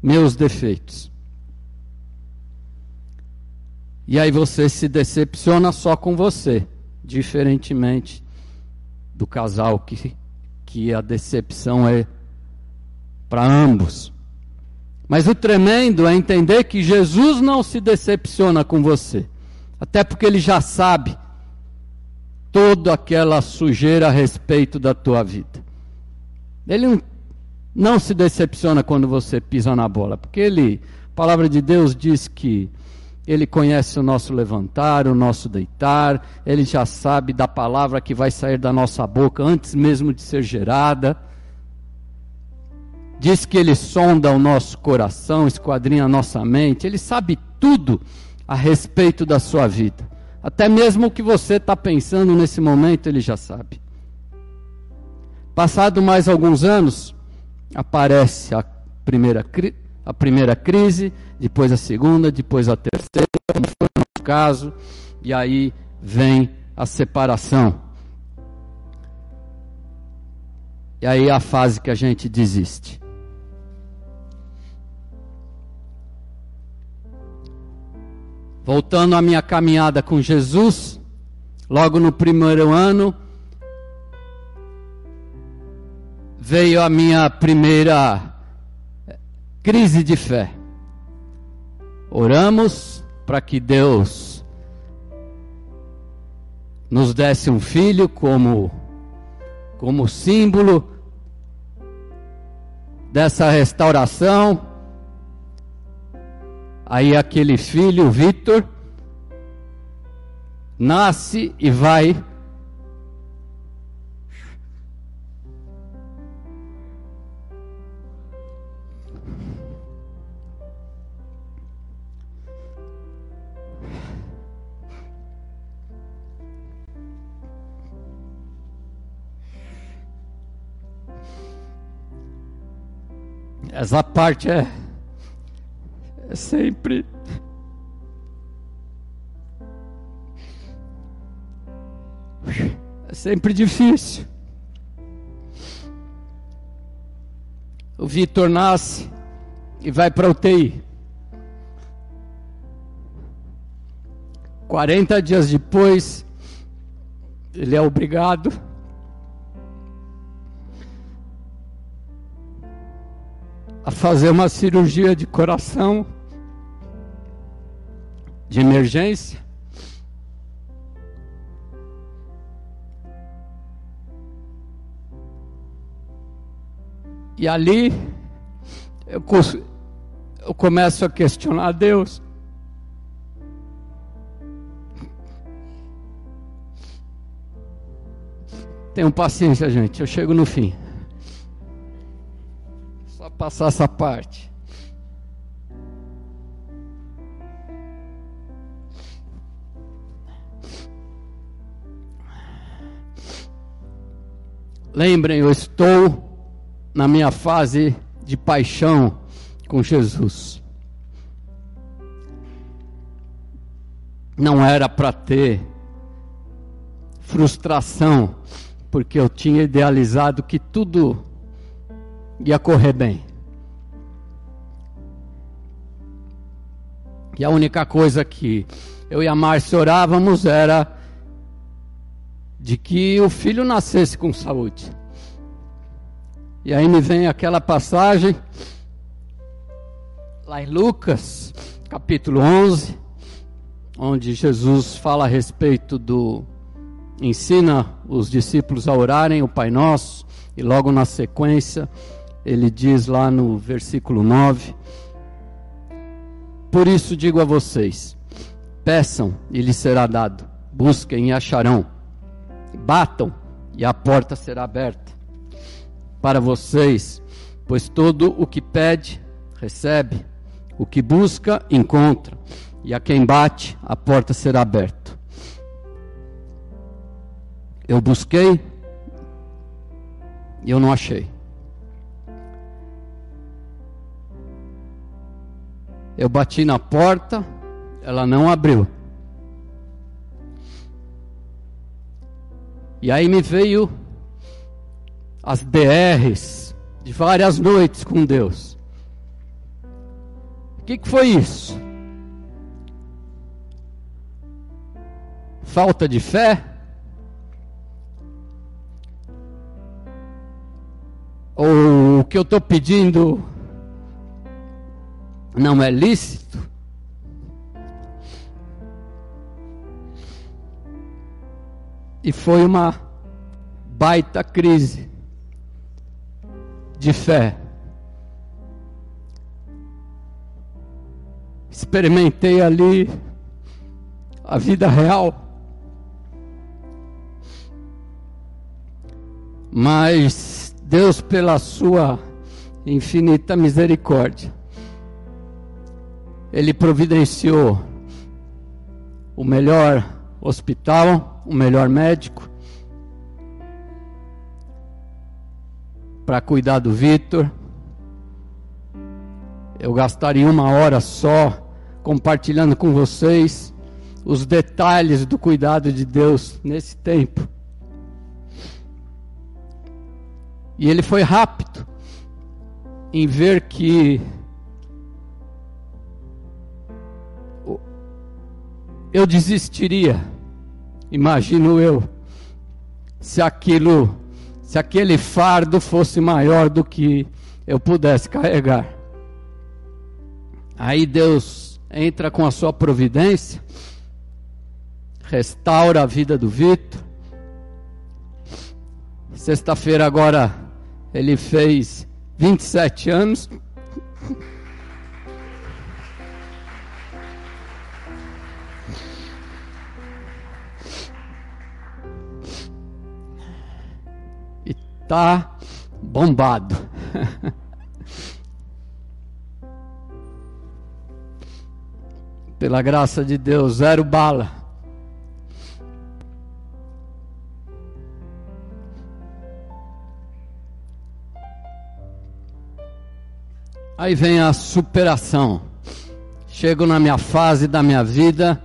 meus defeitos. E aí você se decepciona só com você, diferentemente do casal que, que a decepção é para ambos. Mas o tremendo é entender que Jesus não se decepciona com você, até porque ele já sabe toda aquela sujeira a respeito da tua vida. Ele não, se decepciona quando você pisa na bola, porque ele, a palavra de Deus diz que ele conhece o nosso levantar, o nosso deitar, ele já sabe da palavra que vai sair da nossa boca antes mesmo de ser gerada. Diz que ele sonda o nosso coração, esquadrinha a nossa mente, ele sabe tudo a respeito da sua vida. Até mesmo o que você está pensando nesse momento, ele já sabe. Passado mais alguns anos, aparece a primeira, a primeira crise, depois a segunda, depois a terceira, como foi no caso, e aí vem a separação. E aí a fase que a gente desiste. Voltando à minha caminhada com Jesus, logo no primeiro ano, veio a minha primeira crise de fé. Oramos para que Deus nos desse um filho como como símbolo dessa restauração Aí aquele filho, Vitor, nasce e vai Essa parte é é sempre é sempre difícil. O Vitor nasce e vai para UTI. 40 dias depois, ele é obrigado a fazer uma cirurgia de coração de emergência. E ali eu, eu começo a questionar Deus. Tenham paciência, gente, eu chego no fim. Só passar essa parte. Lembrem, eu estou na minha fase de paixão com Jesus. Não era para ter frustração, porque eu tinha idealizado que tudo ia correr bem. E a única coisa que eu e a Márcia orávamos era de que o filho nascesse com saúde. E aí me vem aquela passagem lá em Lucas, capítulo 11, onde Jesus fala a respeito do ensina os discípulos a orarem o Pai Nosso, e logo na sequência ele diz lá no versículo 9: Por isso digo a vocês: peçam e lhes será dado, busquem e acharão, batam e a porta será aberta para vocês, pois todo o que pede, recebe, o que busca, encontra, e a quem bate, a porta será aberta. Eu busquei e eu não achei. Eu bati na porta, ela não abriu. E aí me veio as DRs de várias noites com Deus. O que, que foi isso? Falta de fé? Ou o que eu estou pedindo não é lícito? E foi uma baita crise de fé. Experimentei ali a vida real. Mas Deus, pela sua infinita misericórdia, Ele providenciou o melhor hospital, o melhor médico, para cuidar do Vitor. Eu gastaria uma hora só compartilhando com vocês os detalhes do cuidado de Deus nesse tempo. E ele foi rápido em ver que eu desistiria, imagino eu, se aquilo se aquele fardo fosse maior do que eu pudesse carregar. Aí Deus entra com a sua providência, restaura a vida do Vitor. Sexta-feira agora ele fez 27 anos. Está bombado. <laughs> Pela graça de Deus, zero bala. Aí vem a superação. Chego na minha fase da minha vida,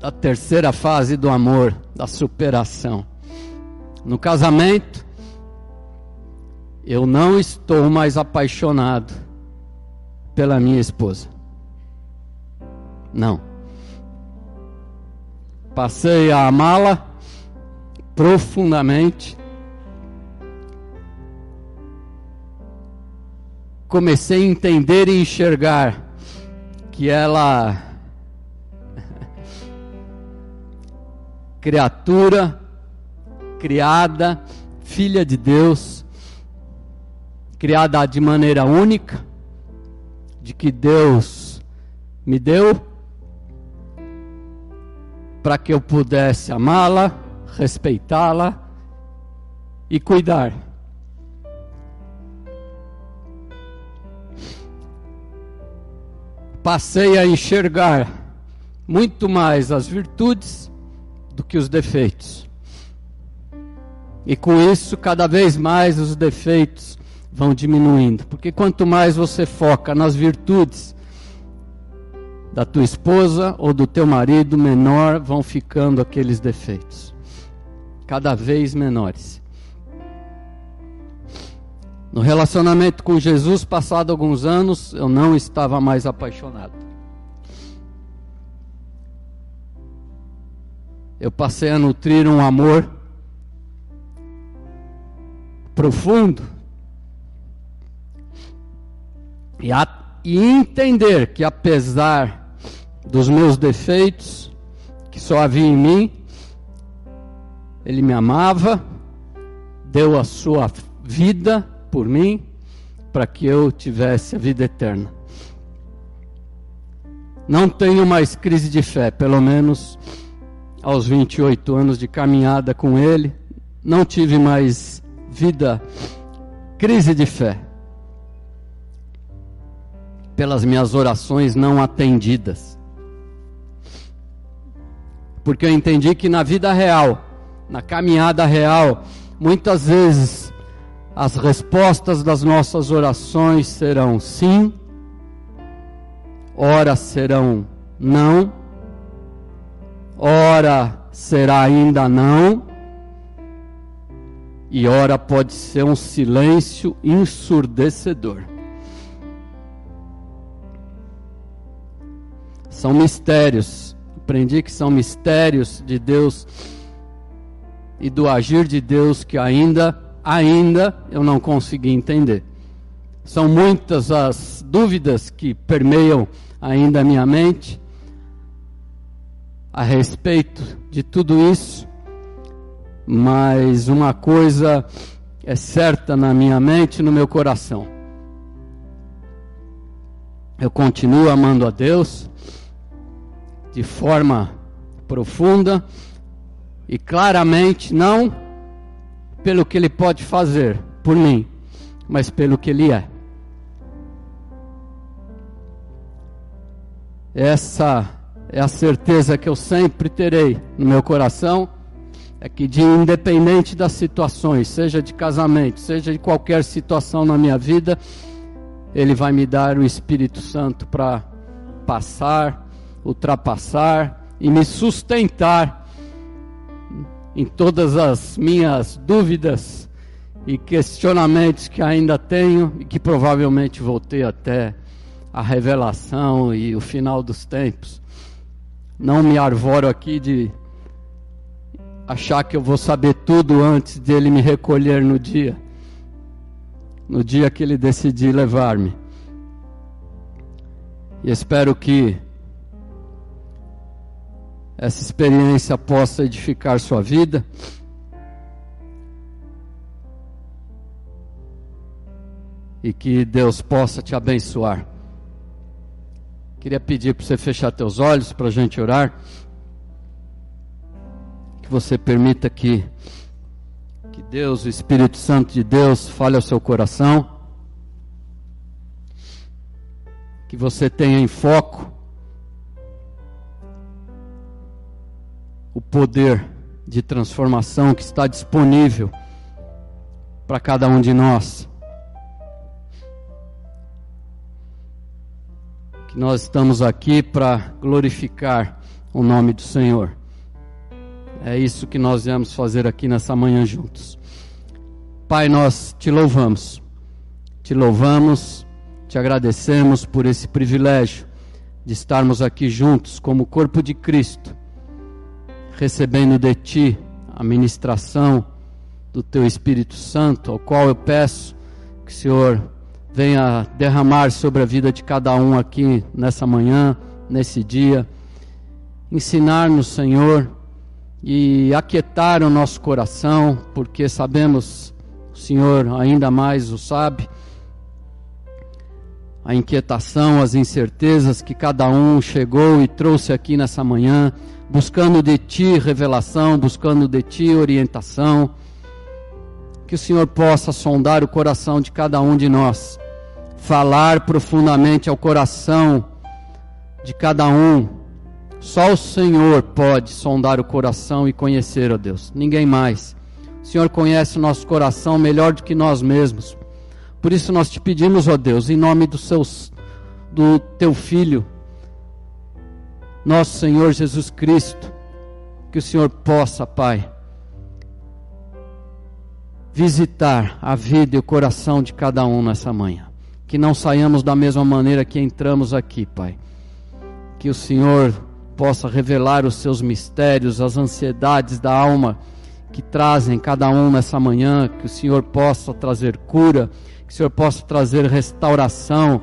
a terceira fase do amor, da superação. No casamento, eu não estou mais apaixonado pela minha esposa. Não. Passei a amá-la profundamente. Comecei a entender e enxergar que ela <laughs> criatura criada, filha de Deus, criada de maneira única, de que Deus me deu para que eu pudesse amá-la, respeitá-la e cuidar. Passei a enxergar muito mais as virtudes do que os defeitos. E com isso, cada vez mais os defeitos vão diminuindo. Porque quanto mais você foca nas virtudes da tua esposa ou do teu marido, menor vão ficando aqueles defeitos. Cada vez menores. No relacionamento com Jesus, passado alguns anos, eu não estava mais apaixonado. Eu passei a nutrir um amor profundo e, a, e entender que apesar dos meus defeitos, que só havia em mim, Ele me amava, deu a sua vida por mim, para que eu tivesse a vida eterna. Não tenho mais crise de fé, pelo menos aos 28 anos de caminhada com Ele, não tive mais vida, crise de fé, pelas minhas orações não atendidas. Porque eu entendi que na vida real, na caminhada real, muitas vezes as respostas das nossas orações serão sim, ora serão não, ora será ainda não, e ora pode ser um silêncio ensurdecedor. São mistérios, aprendi que são mistérios de Deus e do agir de Deus que ainda ainda eu não consegui entender. São muitas as dúvidas que permeiam ainda a minha mente a respeito de tudo isso, mas uma coisa é certa na minha mente e no meu coração. Eu continuo amando a Deus de forma profunda e claramente não pelo que Ele pode fazer por mim, mas pelo que Ele é. Essa é a certeza que eu sempre terei no meu coração, é que de independente das situações, seja de casamento, seja de qualquer situação na minha vida, Ele vai me dar o Espírito Santo para passar, ultrapassar e me sustentar em todas as minhas dúvidas e questionamentos que ainda tenho e que provavelmente vou ter até a revelação e o final dos tempos. Não me arvoro aqui de achar que eu vou saber tudo antes dele me recolher no dia, no dia que ele decidir levar-me. E espero que essa experiência possa edificar sua vida. E que Deus possa te abençoar. Queria pedir para você fechar teus olhos para a gente orar. Você permita que, que Deus, o Espírito Santo de Deus, fale ao seu coração. Que você tenha em foco o poder de transformação que está disponível para cada um de nós. Que nós estamos aqui para glorificar o nome do Senhor. É isso que nós viemos fazer aqui nessa manhã juntos. Pai, nós te louvamos, te louvamos, te agradecemos por esse privilégio de estarmos aqui juntos como corpo de Cristo recebendo de ti a ministração do teu Espírito Santo, ao qual eu peço que o Senhor venha derramar sobre a vida de cada um aqui nessa manhã, nesse dia, ensinar-nos, Senhor, e aquietar o nosso coração, porque sabemos, o Senhor ainda mais o sabe, a inquietação, as incertezas que cada um chegou e trouxe aqui nessa manhã buscando de Ti revelação, buscando de Ti orientação. Que o Senhor possa sondar o coração de cada um de nós, falar profundamente ao coração de cada um. Só o Senhor pode sondar o coração e conhecer, ó Deus, ninguém mais. O Senhor conhece o nosso coração melhor do que nós mesmos. Por isso nós te pedimos, ó Deus, em nome do, seus, do teu Filho, nosso Senhor Jesus Cristo, que o Senhor possa, Pai, visitar a vida e o coração de cada um nessa manhã. Que não saiamos da mesma maneira que entramos aqui, Pai. Que o Senhor possa revelar os seus mistérios, as ansiedades da alma que trazem cada um nessa manhã, que o Senhor possa trazer cura, que o Senhor possa trazer restauração.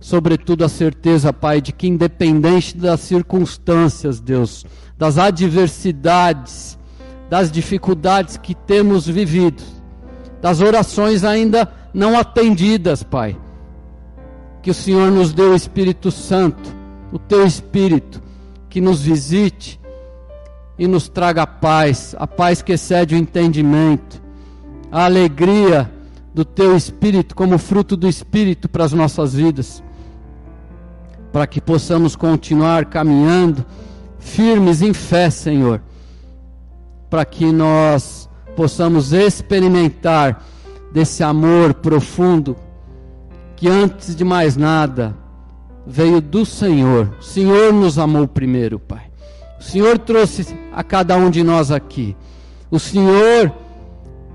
Sobretudo a certeza, Pai, de que independente das circunstâncias, Deus, das adversidades, das dificuldades que temos vivido, das orações ainda não atendidas, Pai, que o Senhor nos dê o Espírito Santo, o Teu Espírito, que nos visite e nos traga a paz, a paz que excede o entendimento, a alegria do teu espírito como fruto do espírito para as nossas vidas, para que possamos continuar caminhando firmes em fé, Senhor, para que nós possamos experimentar desse amor profundo que antes de mais nada veio do Senhor. O Senhor nos amou primeiro, Pai. O Senhor trouxe a cada um de nós aqui. O Senhor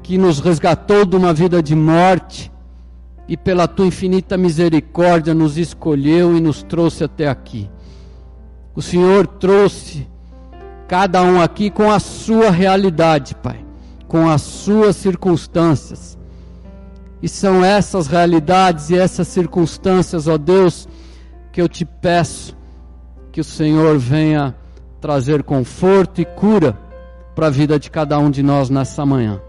que nos resgatou de uma vida de morte e pela tua infinita misericórdia nos escolheu e nos trouxe até aqui. O Senhor trouxe cada um aqui com a sua realidade, Pai, com as suas circunstâncias. E são essas realidades e essas circunstâncias, ó Deus, que eu te peço que o Senhor venha trazer conforto e cura para a vida de cada um de nós nessa manhã.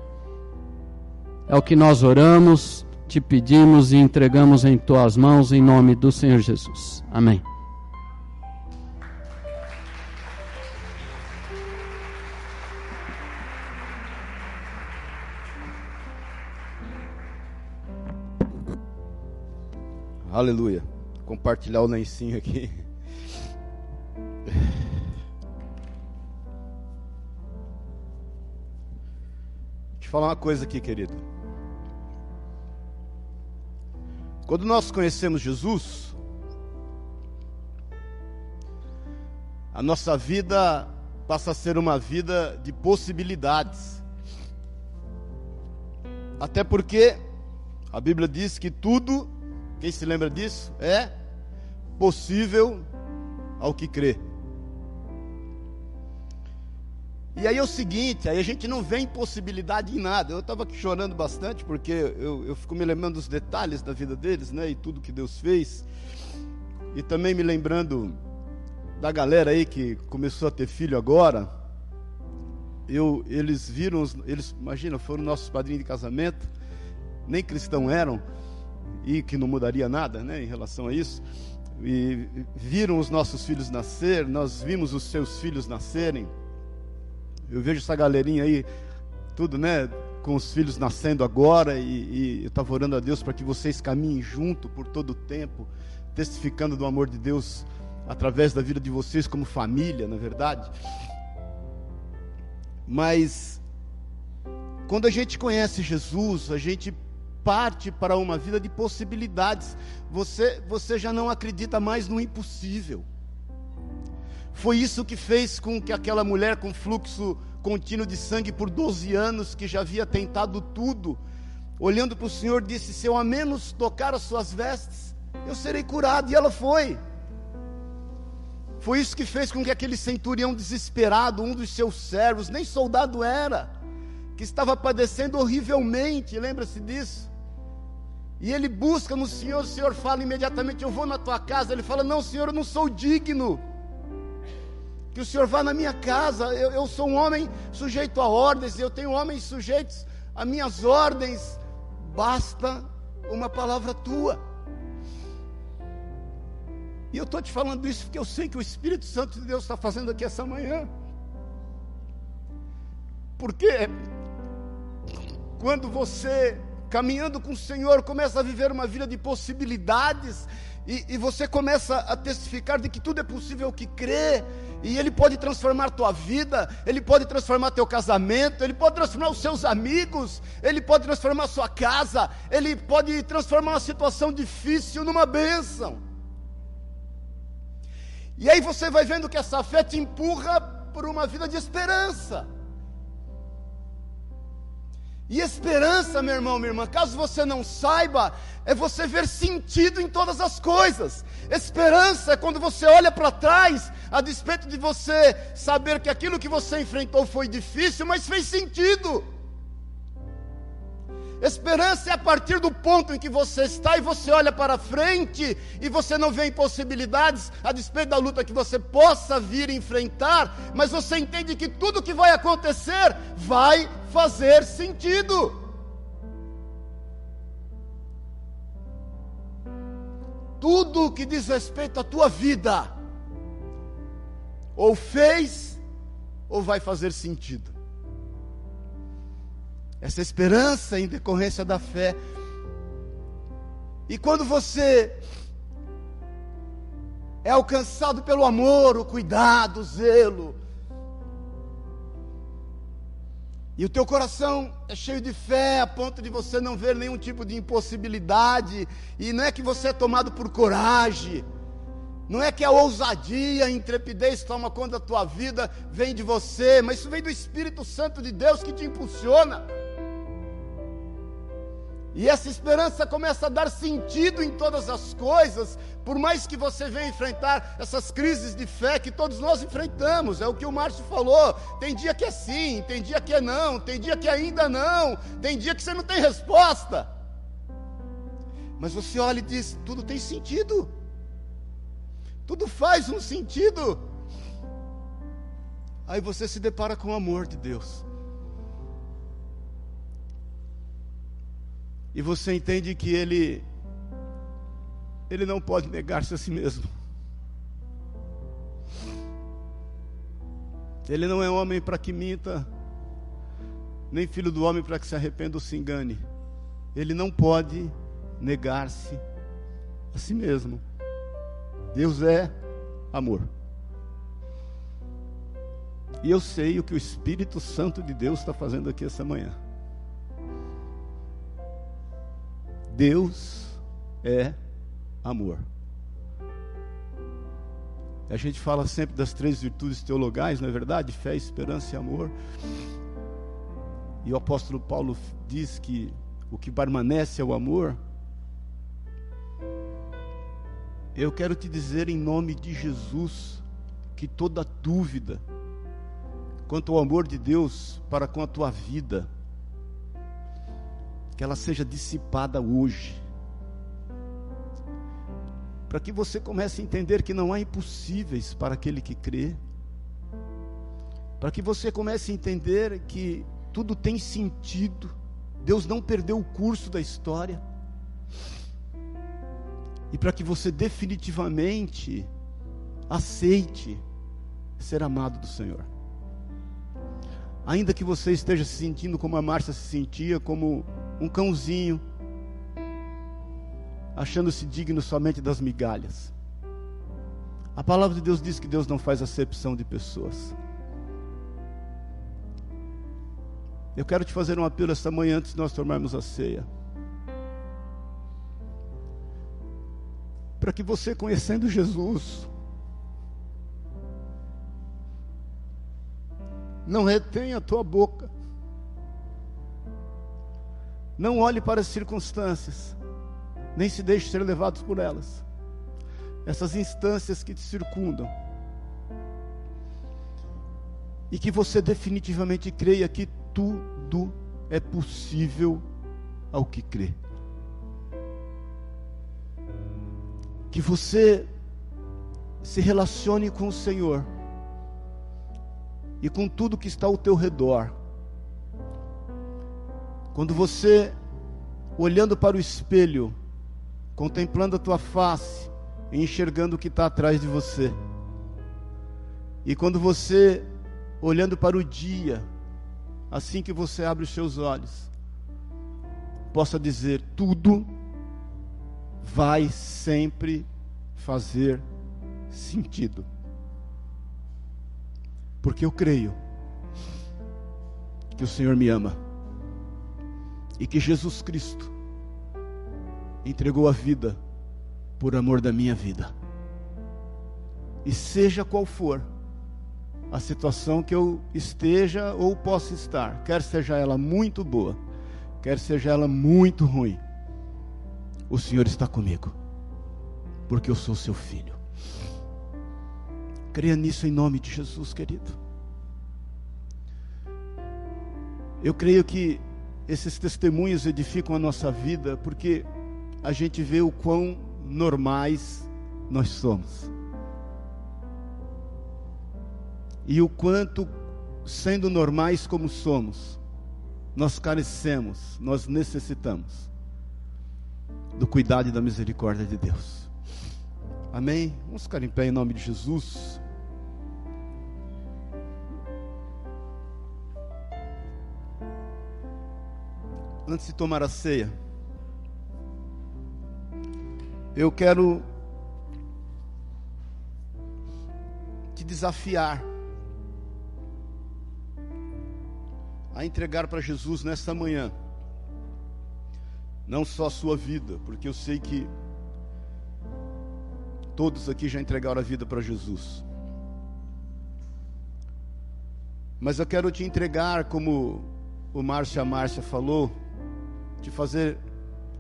É o que nós oramos, te pedimos e entregamos em tuas mãos em nome do Senhor Jesus. Amém. Aleluia. Compartilhar o lencinho aqui. falar uma coisa aqui, querido. Quando nós conhecemos Jesus, a nossa vida passa a ser uma vida de possibilidades. Até porque a Bíblia diz que tudo, quem se lembra disso, é possível ao que crê. E aí é o seguinte, aí a gente não vê impossibilidade em nada. Eu estava chorando bastante porque eu, eu fico me lembrando dos detalhes da vida deles, né? E tudo que Deus fez. E também me lembrando da galera aí que começou a ter filho agora. Eu, eles viram, eles, imagina, foram nossos padrinhos de casamento, nem cristão eram, e que não mudaria nada, né, em relação a isso. E viram os nossos filhos nascer, nós vimos os seus filhos nascerem eu vejo essa galerinha aí, tudo, né? Com os filhos nascendo agora, e, e eu estava orando a Deus para que vocês caminhem junto por todo o tempo, testificando do amor de Deus através da vida de vocês como família, na é verdade. Mas quando a gente conhece Jesus, a gente parte para uma vida de possibilidades. Você, você já não acredita mais no impossível. Foi isso que fez com que aquela mulher com fluxo contínuo de sangue por 12 anos, que já havia tentado tudo, olhando para o Senhor, disse: Se eu a menos tocar as suas vestes, eu serei curado. E ela foi. Foi isso que fez com que aquele centurião desesperado, um dos seus servos, nem soldado era, que estava padecendo horrivelmente, lembra-se disso? E ele busca no Senhor, o Senhor fala imediatamente: Eu vou na tua casa. Ele fala: Não, Senhor, eu não sou digno que o Senhor vá na minha casa. Eu, eu sou um homem sujeito a ordens, eu tenho homens sujeitos a minhas ordens. Basta uma palavra tua. E eu estou te falando isso porque eu sei que o Espírito Santo de Deus está fazendo aqui essa manhã. Porque quando você caminhando com o Senhor, começa a viver uma vida de possibilidades, e, e você começa a testificar de que tudo é possível que crê, e Ele pode transformar tua vida, Ele pode transformar teu casamento, Ele pode transformar os seus amigos, Ele pode transformar sua casa, Ele pode transformar uma situação difícil numa bênção. E aí você vai vendo que essa fé te empurra por uma vida de esperança. E esperança, meu irmão, minha irmã, caso você não saiba, é você ver sentido em todas as coisas. Esperança é quando você olha para trás, a despeito de você saber que aquilo que você enfrentou foi difícil, mas fez sentido. Esperança é a partir do ponto em que você está e você olha para frente e você não vê impossibilidades a despeito da luta que você possa vir enfrentar, mas você entende que tudo que vai acontecer vai fazer sentido. Tudo que diz respeito à tua vida, ou fez, ou vai fazer sentido essa esperança em decorrência da fé. E quando você é alcançado pelo amor, o cuidado, o zelo, e o teu coração é cheio de fé a ponto de você não ver nenhum tipo de impossibilidade, e não é que você é tomado por coragem, não é que a ousadia, a intrepidez toma conta da tua vida, vem de você, mas isso vem do Espírito Santo de Deus que te impulsiona. E essa esperança começa a dar sentido em todas as coisas, por mais que você venha enfrentar essas crises de fé que todos nós enfrentamos, é o que o Márcio falou. Tem dia que é sim, tem dia que é não, tem dia que ainda não, tem dia que você não tem resposta. Mas você olha e diz: tudo tem sentido, tudo faz um sentido. Aí você se depara com o amor de Deus. E você entende que ele ele não pode negar-se a si mesmo. Ele não é homem para que minta, nem filho do homem para que se arrependa ou se engane. Ele não pode negar-se a si mesmo. Deus é amor. E eu sei o que o Espírito Santo de Deus está fazendo aqui essa manhã. Deus é amor. A gente fala sempre das três virtudes teologais, não é verdade? Fé, esperança e amor. E o apóstolo Paulo diz que o que permanece é o amor. Eu quero te dizer em nome de Jesus que toda dúvida quanto ao amor de Deus para com a tua vida, que ela seja dissipada hoje. Para que você comece a entender que não há impossíveis para aquele que crê. Para que você comece a entender que tudo tem sentido. Deus não perdeu o curso da história. E para que você definitivamente aceite ser amado do Senhor. Ainda que você esteja se sentindo como a Márcia se sentia, como um cãozinho, achando-se digno somente das migalhas. A palavra de Deus diz que Deus não faz acepção de pessoas. Eu quero te fazer um apelo esta manhã antes de nós tomarmos a ceia. Para que você, conhecendo Jesus, não retenha a tua boca não olhe para as circunstâncias, nem se deixe ser levado por elas. Essas instâncias que te circundam. E que você definitivamente creia que tudo é possível ao que crê. Que você se relacione com o Senhor e com tudo que está ao teu redor quando você, olhando para o espelho, contemplando a tua face e enxergando o que está atrás de você, e quando você, olhando para o dia, assim que você abre os seus olhos, possa dizer: tudo vai sempre fazer sentido. Porque eu creio que o Senhor me ama e que Jesus Cristo entregou a vida por amor da minha vida. E seja qual for a situação que eu esteja ou possa estar, quer seja ela muito boa, quer seja ela muito ruim, o Senhor está comigo, porque eu sou seu filho. Creia nisso em nome de Jesus, querido. Eu creio que esses testemunhos edificam a nossa vida, porque a gente vê o quão normais nós somos. E o quanto, sendo normais como somos, nós carecemos, nós necessitamos do cuidado e da misericórdia de Deus. Amém? Vamos ficar em pé em nome de Jesus. Antes de tomar a ceia, eu quero te desafiar a entregar para Jesus nesta manhã não só a sua vida, porque eu sei que todos aqui já entregaram a vida para Jesus. Mas eu quero te entregar, como o Márcio a Márcia falou, te fazer,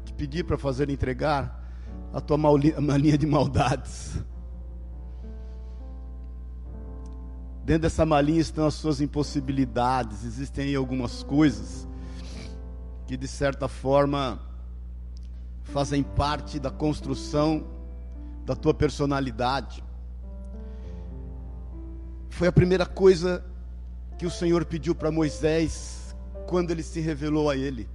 te pedir para fazer entregar a tua mania de maldades. Dentro dessa malinha estão as suas impossibilidades, existem aí algumas coisas que de certa forma fazem parte da construção da tua personalidade. Foi a primeira coisa que o Senhor pediu para Moisés quando ele se revelou a ele.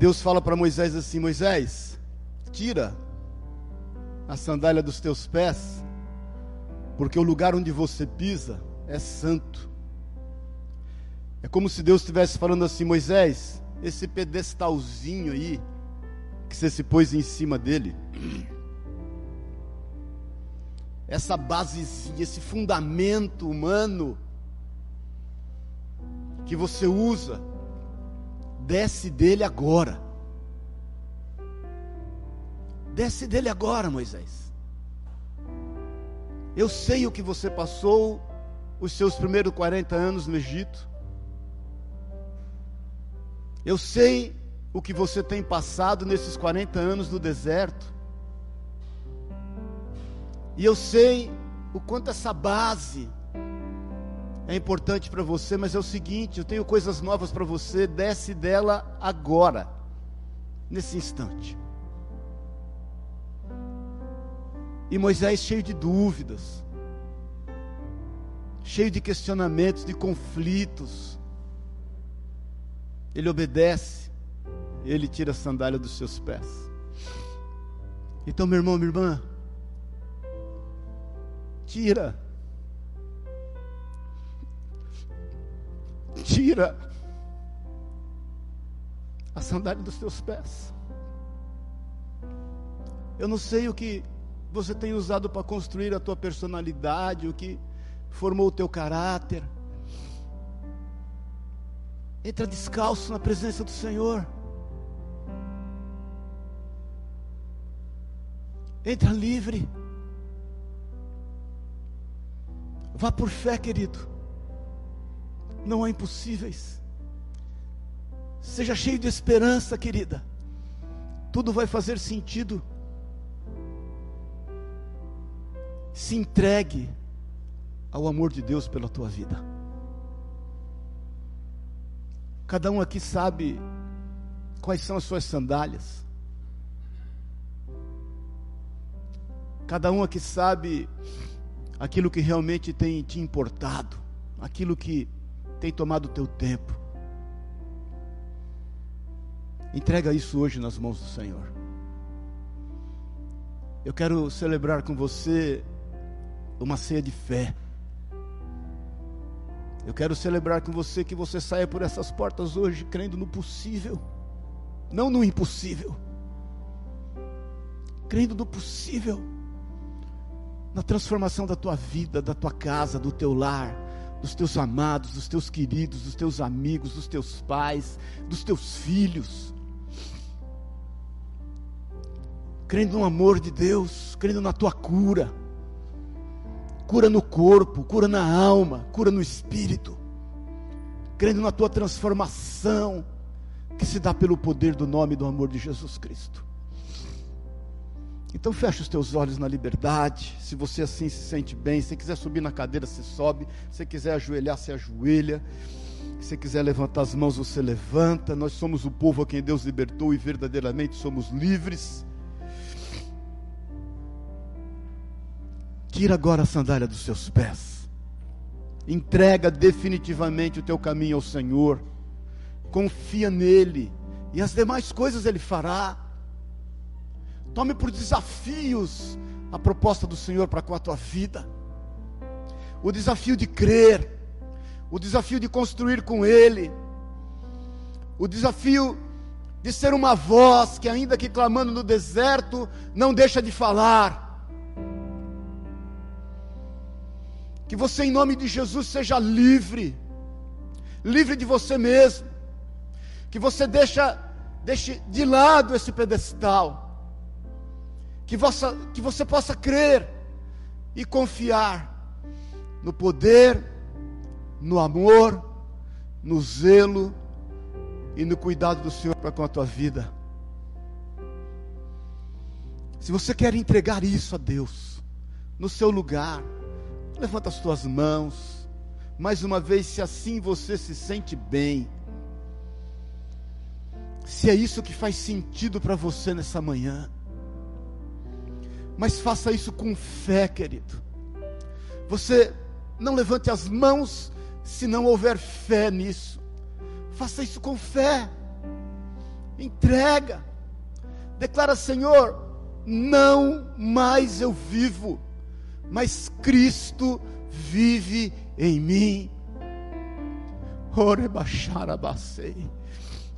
Deus fala para Moisés assim: Moisés, tira a sandália dos teus pés, porque o lugar onde você pisa é santo. É como se Deus estivesse falando assim: Moisés, esse pedestalzinho aí, que você se pôs em cima dele, <clears throat> essa basezinha, esse fundamento humano que você usa, desce dele agora. Desce dele agora, Moisés. Eu sei o que você passou os seus primeiros 40 anos no Egito. Eu sei o que você tem passado nesses 40 anos no deserto. E eu sei o quanto essa base é importante para você, mas é o seguinte: eu tenho coisas novas para você, desce dela agora, nesse instante. E Moisés, cheio de dúvidas, cheio de questionamentos, de conflitos, ele obedece, ele tira a sandália dos seus pés. Então, meu irmão, minha irmã, tira, tira a sandália dos teus pés. Eu não sei o que você tem usado para construir a tua personalidade, o que formou o teu caráter. Entra descalço na presença do Senhor. Entra livre. Vá por fé, querido. Não há impossíveis. Seja cheio de esperança, querida. Tudo vai fazer sentido. Se entregue ao amor de Deus pela tua vida. Cada um aqui sabe quais são as suas sandálias. Cada um aqui sabe aquilo que realmente tem te importado, aquilo que tem tomado o teu tempo. Entrega isso hoje nas mãos do Senhor. Eu quero celebrar com você uma ceia de fé. Eu quero celebrar com você que você saia por essas portas hoje crendo no possível, não no impossível. Crendo no possível, na transformação da tua vida, da tua casa, do teu lar, dos teus amados, dos teus queridos, dos teus amigos, dos teus pais, dos teus filhos. Crendo no amor de Deus, crendo na tua cura cura no corpo, cura na alma, cura no espírito, crendo na tua transformação, que se dá pelo poder do nome e do amor de Jesus Cristo. Então fecha os teus olhos na liberdade. Se você assim se sente bem, se quiser subir na cadeira, você sobe. Se quiser ajoelhar, você ajoelha. Se quiser levantar as mãos, você levanta. Nós somos o povo a quem Deus libertou e verdadeiramente somos livres. Tira agora a sandália dos seus pés. Entrega definitivamente o teu caminho ao Senhor. Confia nele. E as demais coisas ele fará. Tome por desafios a proposta do Senhor para com a tua vida. O desafio de crer. O desafio de construir com Ele. O desafio de ser uma voz que, ainda que clamando no deserto, não deixa de falar Que você, em nome de Jesus, seja livre, livre de você mesmo. Que você deixa, deixe de lado esse pedestal. Que você, que você possa crer e confiar no poder, no amor, no zelo e no cuidado do Senhor para com a tua vida. Se você quer entregar isso a Deus, no seu lugar, Levanta as tuas mãos. Mais uma vez, se assim você se sente bem, se é isso que faz sentido para você nessa manhã, mas faça isso com fé, querido. Você não levante as mãos se não houver fé nisso. Faça isso com fé. Entrega. Declara, Senhor, não mais eu vivo mas Cristo vive em mim.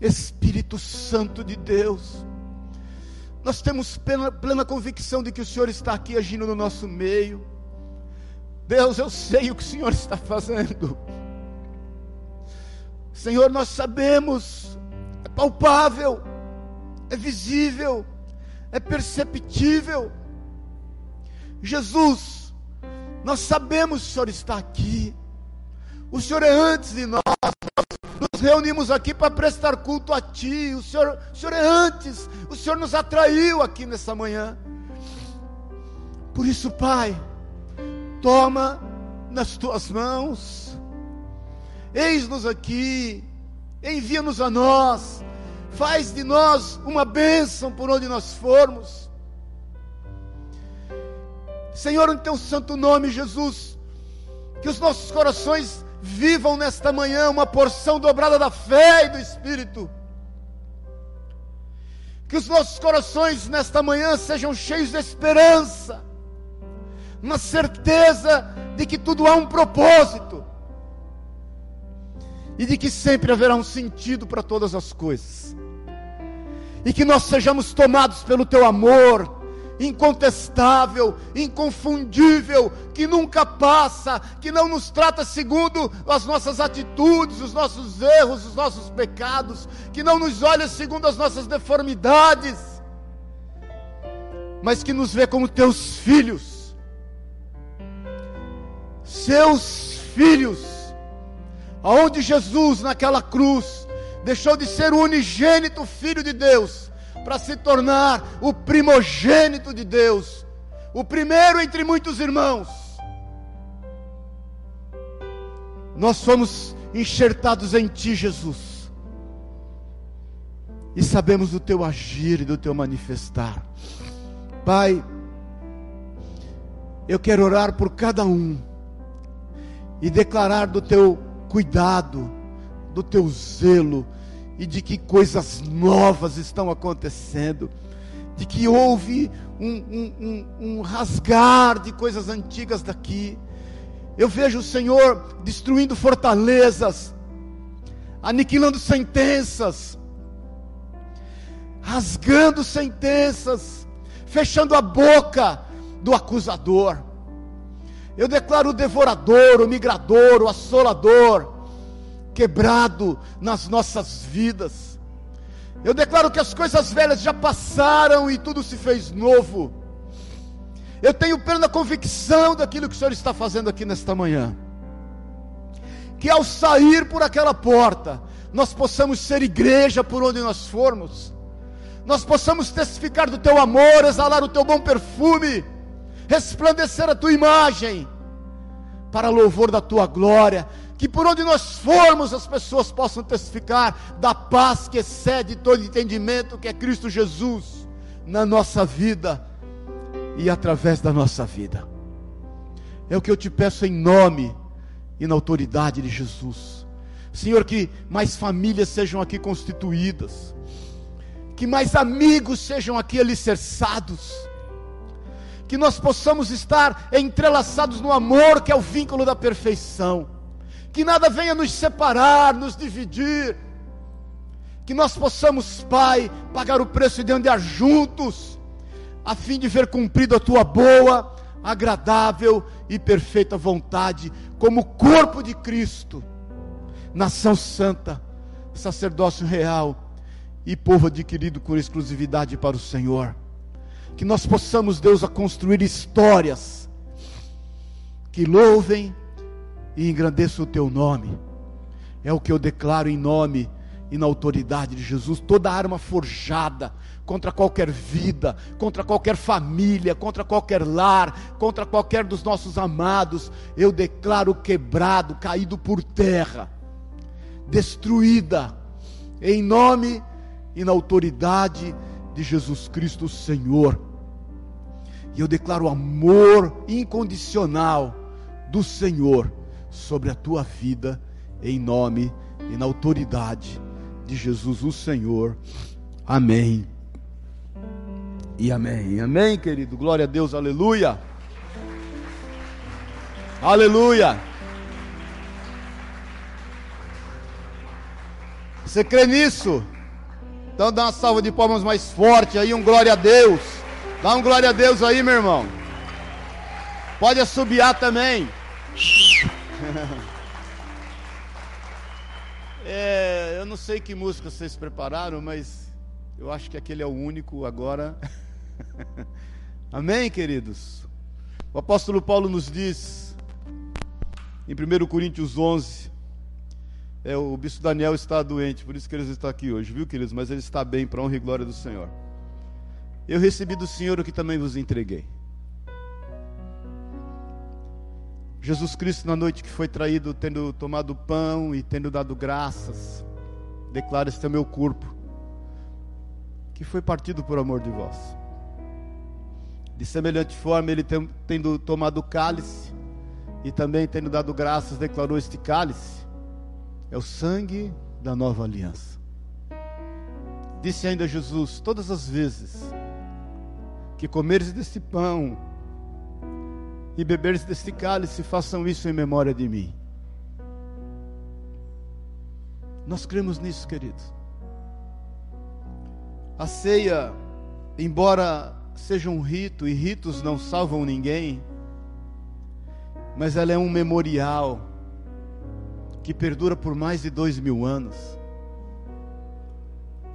Espírito Santo de Deus, nós temos plena, plena convicção de que o Senhor está aqui agindo no nosso meio. Deus, eu sei o que o Senhor está fazendo. Senhor, nós sabemos, é palpável, é visível, é perceptível. Jesus, nós sabemos que o Senhor está aqui. O Senhor é antes de nós. Nos reunimos aqui para prestar culto a Ti. O Senhor, o Senhor é antes. O Senhor nos atraiu aqui nessa manhã. Por isso, Pai, toma nas tuas mãos. Eis-nos aqui. Envia-nos a nós. Faz de nós uma bênção por onde nós formos. Senhor, em teu santo nome, Jesus, que os nossos corações vivam nesta manhã uma porção dobrada da fé e do Espírito. Que os nossos corações nesta manhã sejam cheios de esperança, na certeza de que tudo há um propósito e de que sempre haverá um sentido para todas as coisas. E que nós sejamos tomados pelo teu amor, incontestável, inconfundível, que nunca passa, que não nos trata segundo as nossas atitudes, os nossos erros, os nossos pecados, que não nos olha segundo as nossas deformidades, mas que nos vê como teus filhos, seus filhos, aonde Jesus naquela cruz deixou de ser o unigênito Filho de Deus para se tornar o primogênito de Deus, o primeiro entre muitos irmãos. Nós somos enxertados em Ti, Jesus, e sabemos do Teu agir e do Teu manifestar. Pai, eu quero orar por cada um e declarar do Teu cuidado, do Teu zelo, e de que coisas novas estão acontecendo, de que houve um, um, um, um rasgar de coisas antigas daqui, Eu vejo o Senhor destruindo fortalezas, aniquilando sentenças, rasgando sentenças, fechando a boca do acusador. Eu declaro o devorador, o migrador, o assolador, quebrado nas nossas vidas. Eu declaro que as coisas velhas já passaram e tudo se fez novo. Eu tenho plena convicção daquilo que o Senhor está fazendo aqui nesta manhã. Que ao sair por aquela porta, nós possamos ser igreja por onde nós formos, nós possamos testificar do teu amor, exalar o teu bom perfume, resplandecer a tua imagem, para louvor da tua glória, que por onde nós formos as pessoas possam testificar da paz que excede todo entendimento, que é Cristo Jesus, na nossa vida e através da nossa vida. É o que eu te peço em nome e na autoridade de Jesus. Senhor, que mais famílias sejam aqui constituídas, que mais amigos sejam aqui alicerçados, que nós possamos estar entrelaçados no amor, que é o vínculo da perfeição, que nada venha nos separar, nos dividir, que nós possamos, Pai, pagar o preço de andar juntos, a fim de ver cumprido a tua boa, agradável e perfeita vontade, como corpo de Cristo, nação santa, sacerdócio real e povo adquirido com exclusividade para o Senhor. Que nós possamos, Deus, a construir histórias que louvem e engrandeçam o teu nome. É o que eu declaro em nome e na autoridade de Jesus. Toda arma forjada contra qualquer vida, contra qualquer família, contra qualquer lar, contra qualquer dos nossos amados, eu declaro quebrado, caído por terra, destruída, em nome e na autoridade de Jesus Cristo, Senhor. E eu declaro amor incondicional do Senhor sobre a tua vida, em nome e na autoridade de Jesus, o Senhor. Amém e amém. Amém, querido. Glória a Deus, aleluia. Aleluia. Você crê nisso? Então dá uma salva de palmas mais forte aí, um glória a Deus. Dá um glória a Deus aí, meu irmão. Pode assobiar também. <laughs> É, eu não sei que música vocês prepararam, mas eu acho que aquele é o único agora. <laughs> Amém, queridos? O apóstolo Paulo nos diz, em 1 Coríntios 11, é, o bispo Daniel está doente, por isso que ele está aqui hoje, viu, queridos? Mas ele está bem, para honra e glória do Senhor. Eu recebi do Senhor o que também vos entreguei. Jesus Cristo, na noite que foi traído, tendo tomado pão e tendo dado graças, declara: Este é meu corpo, que foi partido por amor de vós. De semelhante forma, ele tendo tomado o cálice e também tendo dado graças, declarou: Este cálice é o sangue da nova aliança. Disse ainda Jesus: Todas as vezes que comeres deste pão e beberes deste cálice, façam isso em memória de mim. Nós cremos nisso, queridos. A ceia, embora seja um rito, e ritos não salvam ninguém, mas ela é um memorial que perdura por mais de dois mil anos.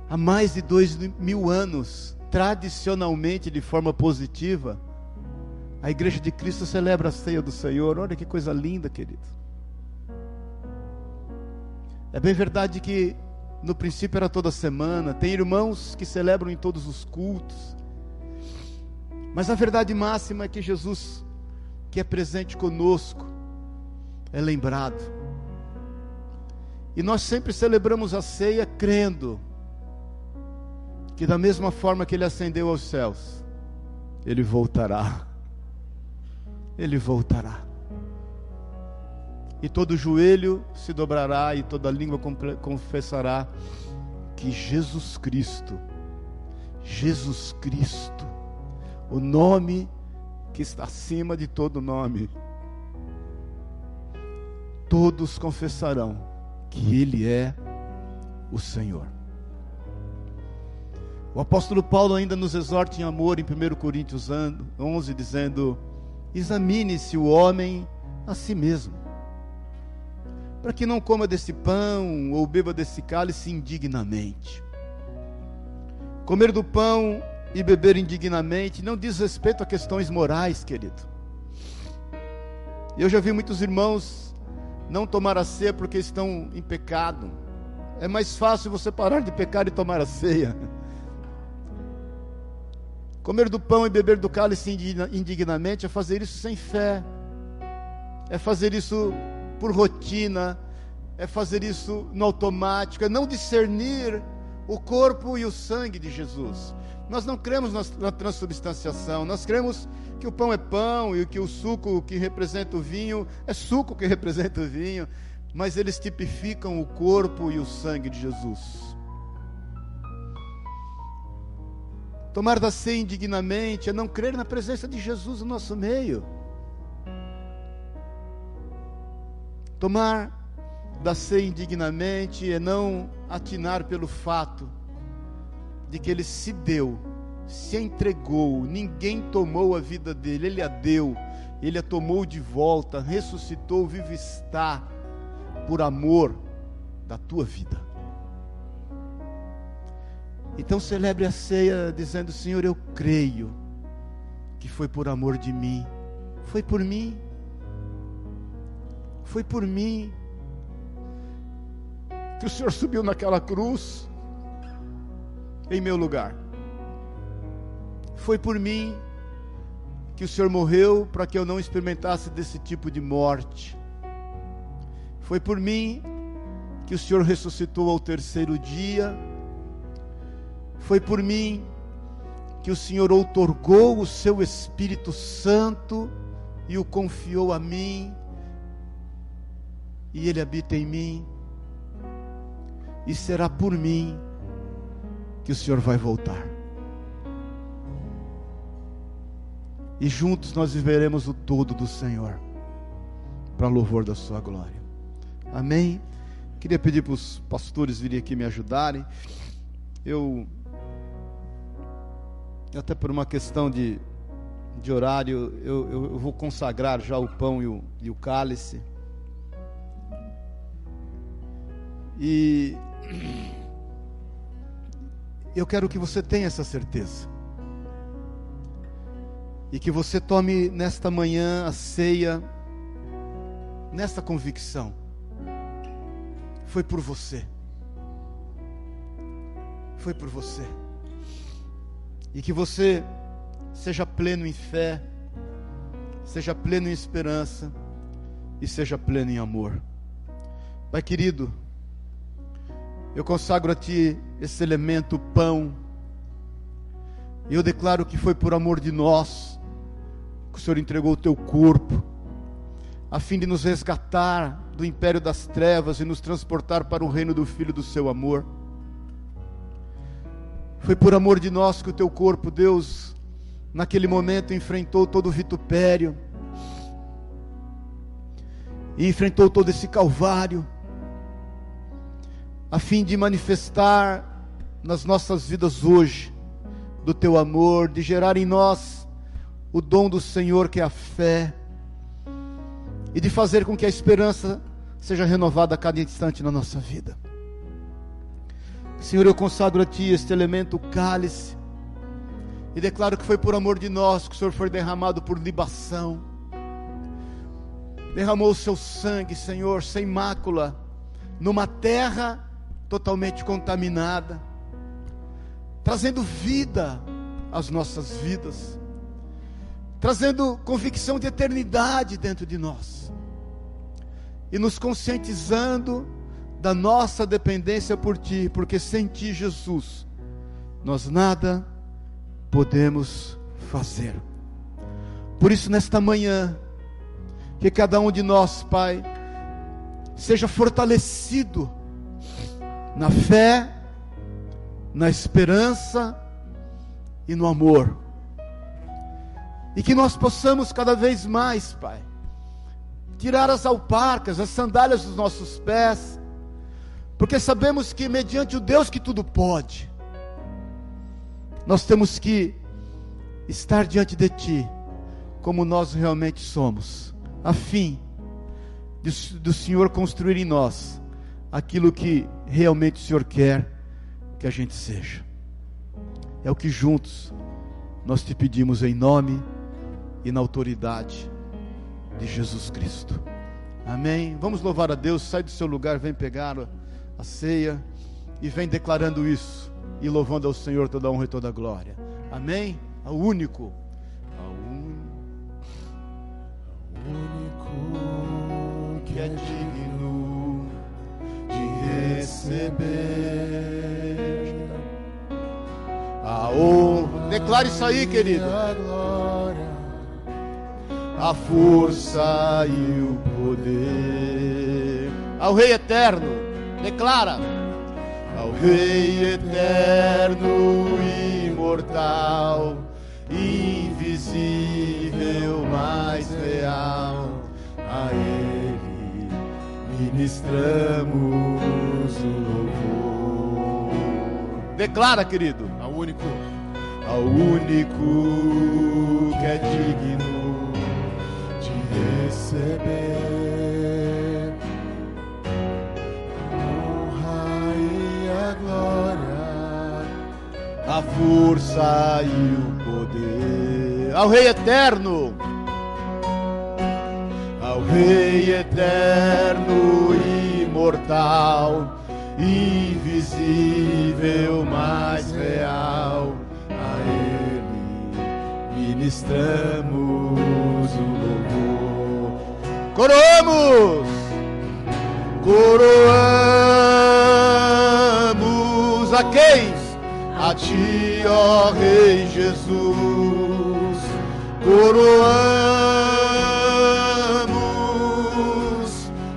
Há mais de dois mil anos, tradicionalmente, de forma positiva, a igreja de Cristo celebra a ceia do Senhor. Olha que coisa linda, querido. É bem verdade que no princípio era toda semana, tem irmãos que celebram em todos os cultos. Mas a verdade máxima é que Jesus, que é presente conosco, é lembrado. E nós sempre celebramos a ceia crendo que, da mesma forma que ele ascendeu aos céus, ele voltará. Ele voltará. E todo joelho se dobrará e toda língua confessará que Jesus Cristo, Jesus Cristo, o nome que está acima de todo nome, todos confessarão que Ele é o Senhor. O apóstolo Paulo ainda nos exorta em amor em 1 Coríntios 11, dizendo: Examine-se o homem a si mesmo, para que não coma desse pão ou beba desse cálice indignamente. Comer do pão e beber indignamente não diz respeito a questões morais, querido. Eu já vi muitos irmãos não tomar a ceia porque estão em pecado. É mais fácil você parar de pecar e tomar a ceia. Comer do pão e beber do cálice indignamente é fazer isso sem fé, é fazer isso por rotina, é fazer isso no automático, é não discernir o corpo e o sangue de Jesus. Nós não cremos na transubstanciação, nós cremos que o pão é pão e que o suco que representa o vinho é suco que <laughs> representa o vinho, mas eles tipificam o corpo e o sangue de Jesus. Tomar da ceia indignamente é não crer na presença de Jesus no nosso meio. Tomar da ceia indignamente é não atinar pelo fato de que ele se deu, se entregou, ninguém tomou a vida dele, ele a deu, ele a tomou de volta, ressuscitou, vive está, por amor da tua vida. Então celebre a ceia dizendo: Senhor, eu creio que foi por amor de mim, foi por mim, foi por mim que o Senhor subiu naquela cruz em meu lugar. Foi por mim que o Senhor morreu para que eu não experimentasse desse tipo de morte. Foi por mim que o Senhor ressuscitou ao terceiro dia. Foi por mim que o Senhor outorgou o seu Espírito Santo e o confiou a mim, e ele habita em mim, e será por mim que o Senhor vai voltar. E juntos nós viveremos o todo do Senhor, para louvor da Sua glória. Amém? Queria pedir para os pastores virem aqui me ajudarem. Eu, até por uma questão de, de horário, eu, eu, vou consagrar já o pão e o, e o cálice. E eu quero que você tenha essa certeza. E que você tome nesta manhã a ceia, nesta convicção. Foi por você. Foi por você. E que você seja pleno em fé, seja pleno em esperança e seja pleno em amor. Pai querido, eu consagro a Ti esse elemento pão. E eu declaro que foi por amor de nós que o Senhor entregou o Teu corpo, a fim de nos resgatar do império das trevas e nos transportar para o reino do Filho do Seu amor. Foi por amor de nós que o Teu corpo, Deus, naquele momento enfrentou todo o vitupério, e enfrentou todo esse calvário a fim de manifestar nas nossas vidas hoje do teu amor, de gerar em nós o dom do Senhor que é a fé e de fazer com que a esperança seja renovada a cada instante na nossa vida. Senhor, eu consagro a Ti este elemento cálice e declaro que foi por amor de nós que o Senhor foi derramado por libação. Derramou o seu sangue, Senhor, sem mácula, numa terra totalmente contaminada, trazendo vida às nossas vidas, trazendo convicção de eternidade dentro de nós, e nos conscientizando da nossa dependência por Ti, porque sem Ti, Jesus, nós nada podemos fazer. Por isso, nesta manhã, que cada um de nós, Pai, seja fortalecido na fé, na esperança e no amor. E que nós possamos cada vez mais, Pai, tirar as alparcas, as sandálias dos nossos pés, porque sabemos que, mediante o Deus que tudo pode, nós temos que estar diante de Ti, como nós realmente somos, a fim de, do Senhor construir em nós aquilo que realmente o Senhor quer que a gente seja. É o que juntos nós te pedimos em nome e na autoridade de Jesus Cristo. Amém. Vamos louvar a Deus. Sai do seu lugar, vem pegar a ceia e vem declarando isso e louvando ao Senhor toda a honra e toda a glória. Amém. Ao único, ao único que é digno de receber a honra. Declare isso aí, querido. A força e o poder ao Rei eterno. Declara ao Rei eterno, imortal, invisível, mais real. A Ele ministramos o louvor. Declara, querido único, ao único que é digno de receber a força e o poder ao Rei eterno. Ao Rei eterno, imortal, invisível, mais real. A Ele ministramos o louvor. Coroamos, coroamos a quem? A Ti, ó Rei Jesus. Coroamos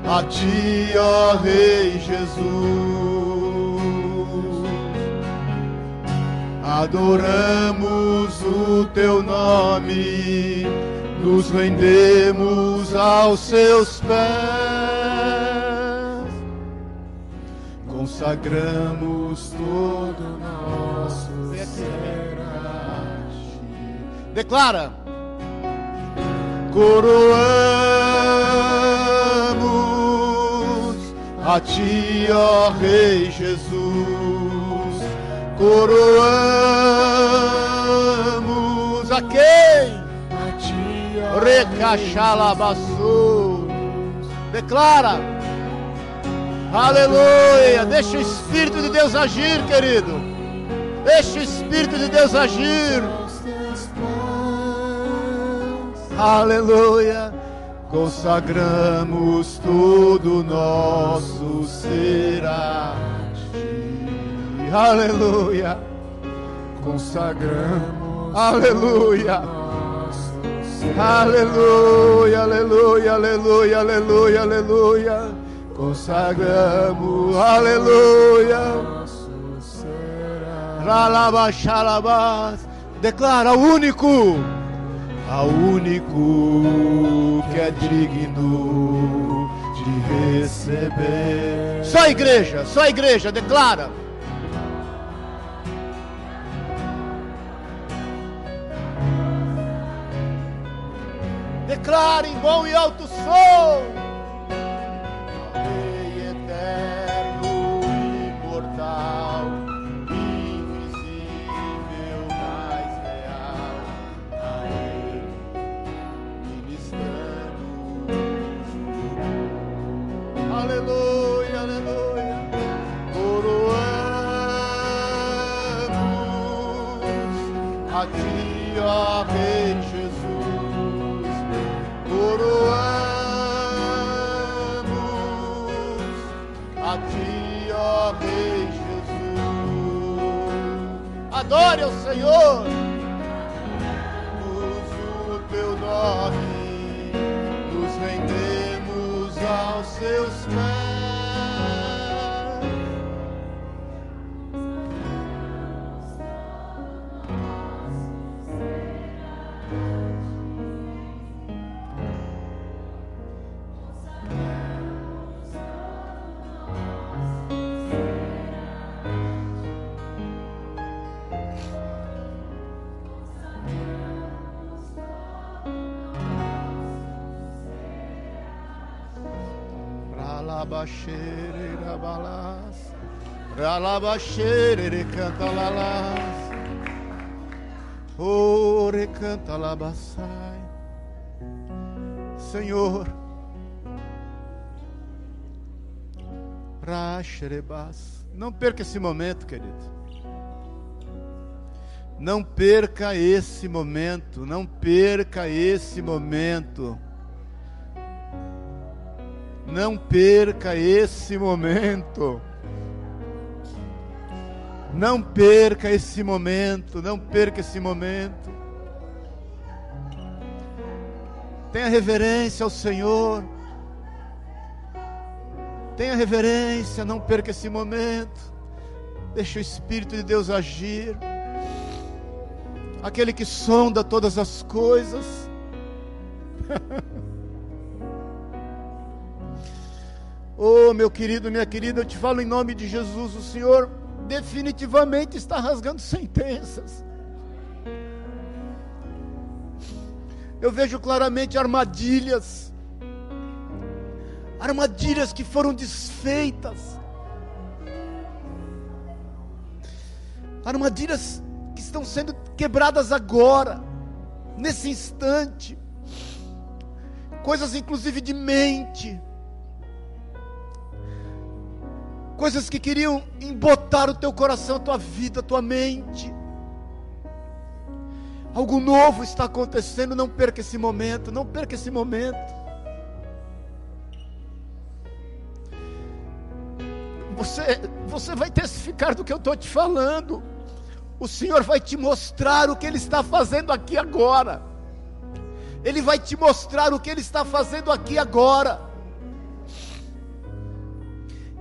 a Ti, ó Rei Jesus. adoramos o teu nome, nos rendemos aos seus pés, consagramos todo nosso a ti. Declara, coroamos a ti, ó Rei Jesus coroamos a quem? Recachalabaçu. Declara. Aleluia. Deixa o Espírito de Deus agir, querido. Deixa o Espírito de Deus agir. Aleluia. Consagramos todo o nosso ser a aleluia. Consagramos, aleluia. Aleluia, aleluia, aleluia, aleluia, aleluia. Consagramos, aleluia. Declara o único, ao único que é digno de receber. Só a igreja, só a igreja, declara. declare em bom e alto som. Aleluia, aleluia. Coroamos a Ti, ó Rei Adore ao Senhor. Usa o teu nome, seus pés. Ralabaxere, canta lalas. Ore, canta labassai. Senhor. Raxerebas. Não perca esse momento, querido. Não perca esse momento, não perca esse momento. Não perca esse momento. Não perca esse momento, não perca esse momento. Tenha reverência ao Senhor. Tenha reverência, não perca esse momento. Deixe o Espírito de Deus agir. Aquele que sonda todas as coisas. <laughs> oh, meu querido, minha querida, eu te falo em nome de Jesus, o Senhor definitivamente está rasgando sentenças. Eu vejo claramente armadilhas, armadilhas que foram desfeitas, armadilhas que estão sendo quebradas agora, nesse instante, coisas inclusive de mente, coisas que queriam embotar o teu coração, a tua vida, a tua mente. Algo novo está acontecendo, não perca esse momento, não perca esse momento. Você, você vai testificar do que eu estou te falando. O Senhor vai te mostrar o que Ele está fazendo aqui agora. Ele vai te mostrar o que Ele está fazendo aqui agora.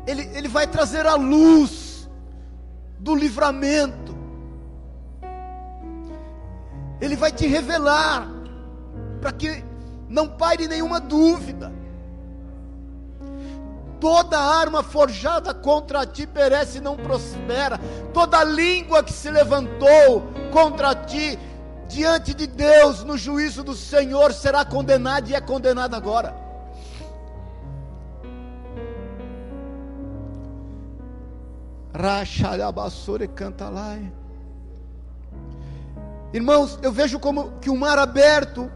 Ele, ele vai trazer a luz do livramento ele vai te revelar, para que não paire nenhuma dúvida. Toda arma forjada contra ti perece e não prospera. Toda língua que se levantou contra ti, diante de Deus, no juízo do Senhor, será condenada e é condenada agora. Rachalhabassore cantalai. Irmãos, eu vejo como que o mar aberto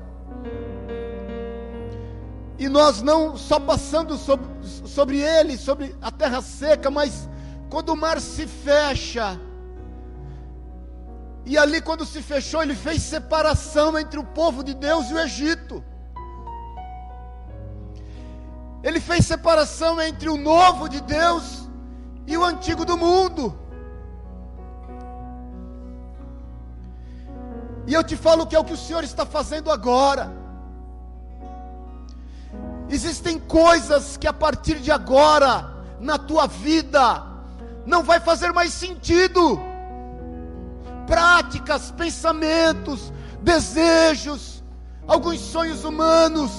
e nós não só passando sobre, sobre ele, sobre a terra seca, mas quando o mar se fecha, e ali quando se fechou, ele fez separação entre o povo de Deus e o Egito. Ele fez separação entre o novo de Deus e o antigo do mundo. E eu te falo que é o que o Senhor está fazendo agora. Existem coisas que a partir de agora, na tua vida, não vai fazer mais sentido. Práticas, pensamentos, desejos, alguns sonhos humanos,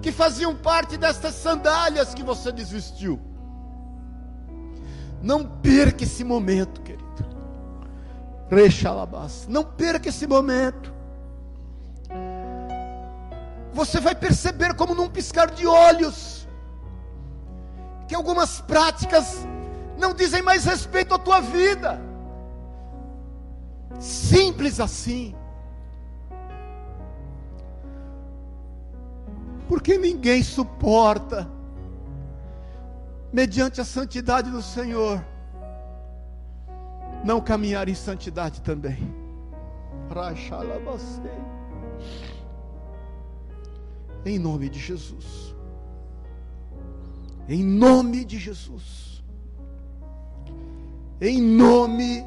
que faziam parte destas sandálias que você desistiu. Não perca esse momento, querido. Rechalabás. Não perca esse momento. Você vai perceber como num piscar de olhos que algumas práticas não dizem mais respeito à tua vida. Simples assim. Porque ninguém suporta, mediante a santidade do Senhor, não caminhar em santidade também. Em nome de Jesus. Em nome de Jesus. Em nome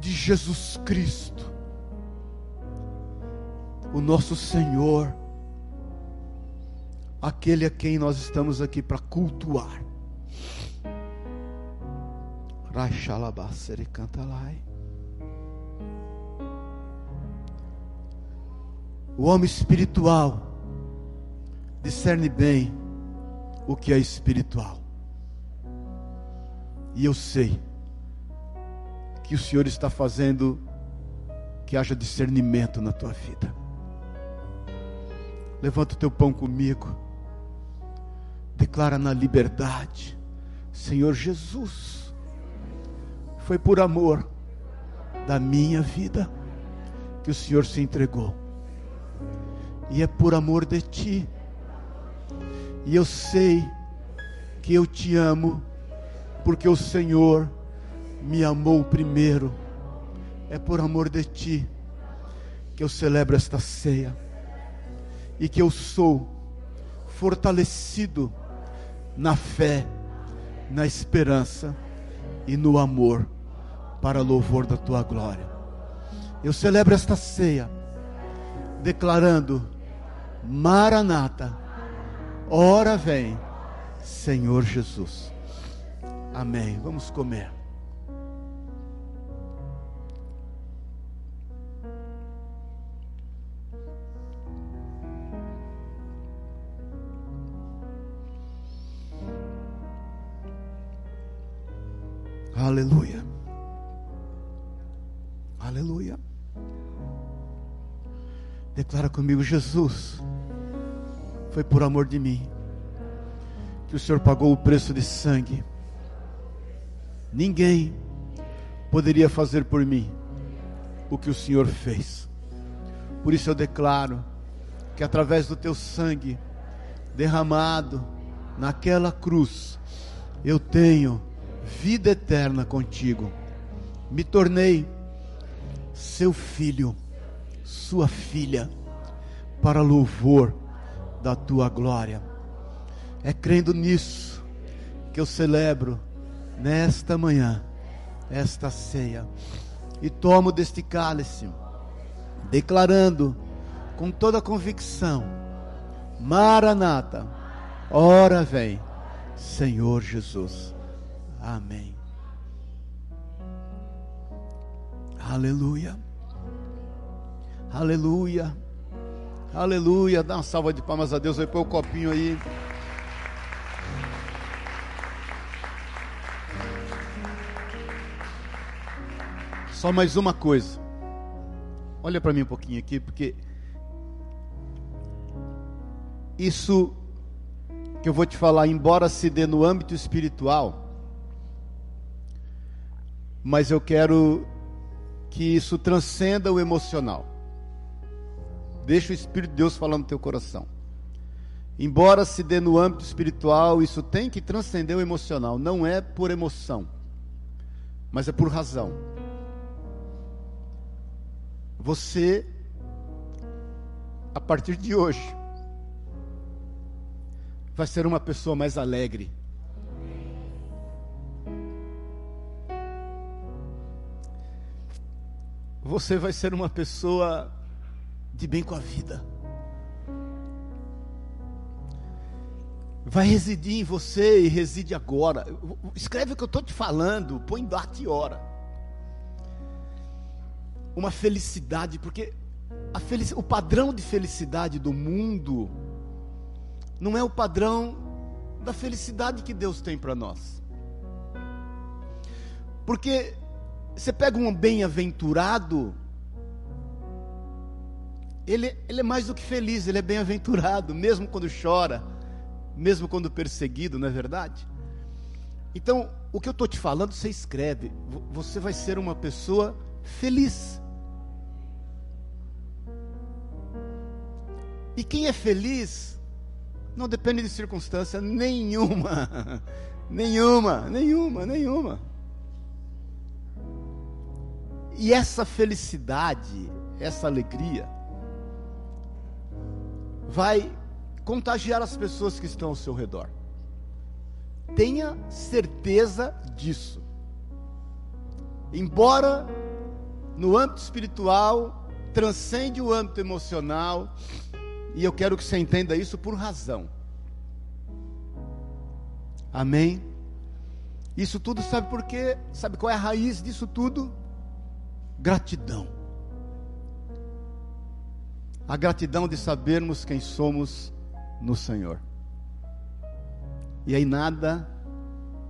de Jesus Cristo. O nosso Senhor, aquele a quem nós estamos aqui para cultuar. Rachalabasere cantalai. O homem espiritual discerne bem o que é espiritual. E eu sei que o Senhor está fazendo que haja discernimento na tua vida. Levanta o teu pão comigo. Declara na liberdade: Senhor Jesus, foi por amor da minha vida que o Senhor se entregou, e é por amor de Ti, e eu sei que eu te amo, porque o Senhor me amou primeiro, é por amor de Ti que eu celebro esta ceia. E que eu sou fortalecido na fé, na esperança e no amor para louvor da tua glória. Eu celebro esta ceia declarando: Maranata, ora vem, Senhor Jesus. Amém. Vamos comer. Aleluia. Aleluia. Declara comigo, Jesus, foi por amor de mim que o Senhor pagou o preço de sangue. Ninguém poderia fazer por mim o que o Senhor fez. Por isso eu declaro que através do teu sangue derramado naquela cruz, eu tenho vida eterna contigo. Me tornei seu filho, sua filha, para louvor da tua glória. É crendo nisso que eu celebro nesta manhã esta ceia e tomo deste cálice, declarando com toda convicção: Maranata, ora vem, Senhor Jesus. Amém. Aleluia. Aleluia. Aleluia. Dá uma salva de palmas a Deus. Vai pôr o copinho aí. Só mais uma coisa. Olha para mim um pouquinho aqui, porque isso que eu vou te falar, embora se dê no âmbito espiritual, mas eu quero que isso transcenda o emocional. Deixa o Espírito de Deus falando no teu coração. Embora se dê no âmbito espiritual, isso tem que transcender o emocional. Não é por emoção, mas é por razão. Você, a partir de hoje, vai ser uma pessoa mais alegre você vai ser uma pessoa de bem com a vida. Vai residir em você e reside agora. Escreve o que eu estou te falando, põe data e hora. Uma felicidade, porque felic... o padrão de felicidade do mundo não é o padrão da felicidade que Deus tem para nós. Porque você pega um bem-aventurado, ele, ele é mais do que feliz, ele é bem-aventurado, mesmo quando chora, mesmo quando perseguido, não é verdade? Então, o que eu estou te falando, você escreve, você vai ser uma pessoa feliz. E quem é feliz não depende de circunstância nenhuma, <laughs> nenhuma, nenhuma, nenhuma. E essa felicidade, essa alegria, vai contagiar as pessoas que estão ao seu redor. Tenha certeza disso. Embora no âmbito espiritual transcende o âmbito emocional, e eu quero que você entenda isso por razão. Amém? Isso tudo sabe por quê? Sabe qual é a raiz disso tudo? Gratidão. A gratidão de sabermos quem somos no Senhor. E aí nada,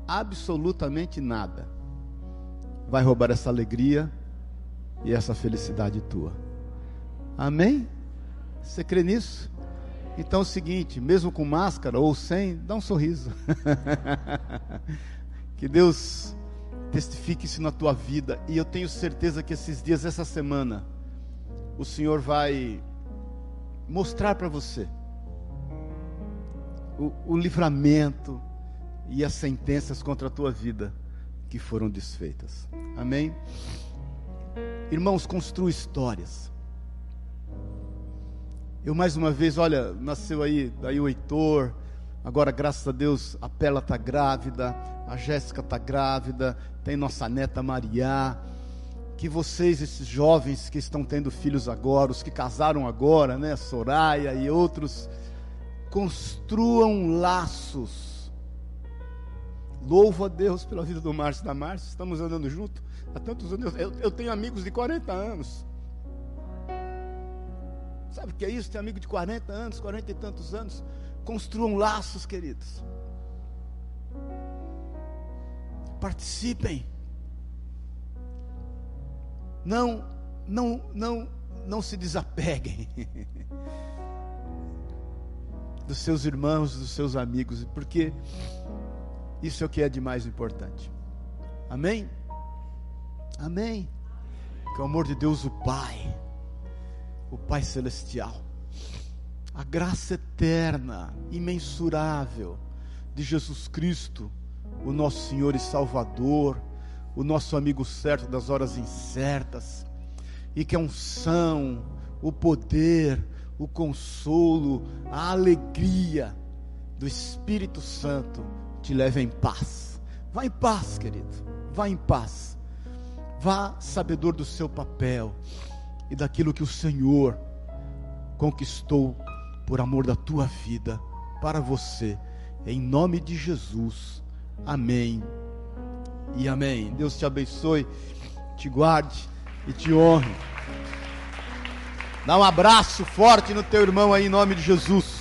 absolutamente nada, vai roubar essa alegria e essa felicidade tua. Amém? Você crê nisso? Então é o seguinte, mesmo com máscara ou sem, dá um sorriso. <laughs> que Deus testifique isso na tua vida. E eu tenho certeza que esses dias, essa semana, o Senhor vai mostrar para você o, o livramento e as sentenças contra a tua vida que foram desfeitas. Amém? Irmãos, construa histórias. Eu mais uma vez, olha, nasceu aí, aí o Heitor, agora graças a Deus a Pela está grávida, a Jéssica está grávida, tem nossa neta Maria. Que vocês, esses jovens que estão tendo filhos agora, os que casaram agora, né, Soraya e outros, construam laços. Louvo a Deus pela vida do Márcio e da Márcia, estamos andando juntos há tantos anos. Eu, eu tenho amigos de 40 anos. Sabe o que é isso? Tem amigo de 40 anos, 40 e tantos anos. Construam laços, queridos. Participem. Não, não, não, não se desapeguem <laughs> dos seus irmãos, dos seus amigos, porque isso é o que é de mais importante. Amém? Amém. Que o amor de Deus, o Pai o Pai Celestial. A graça eterna, imensurável de Jesus Cristo, o nosso Senhor e Salvador, o nosso amigo certo das horas incertas, e que a unção, o poder, o consolo, a alegria do Espírito Santo te leve em paz. Vá em paz, querido. Vá em paz. Vá sabedor do seu papel e daquilo que o Senhor conquistou por amor da tua vida para você. Em nome de Jesus. Amém. E amém. Deus te abençoe, te guarde e te honre. Dá um abraço forte no teu irmão aí em nome de Jesus.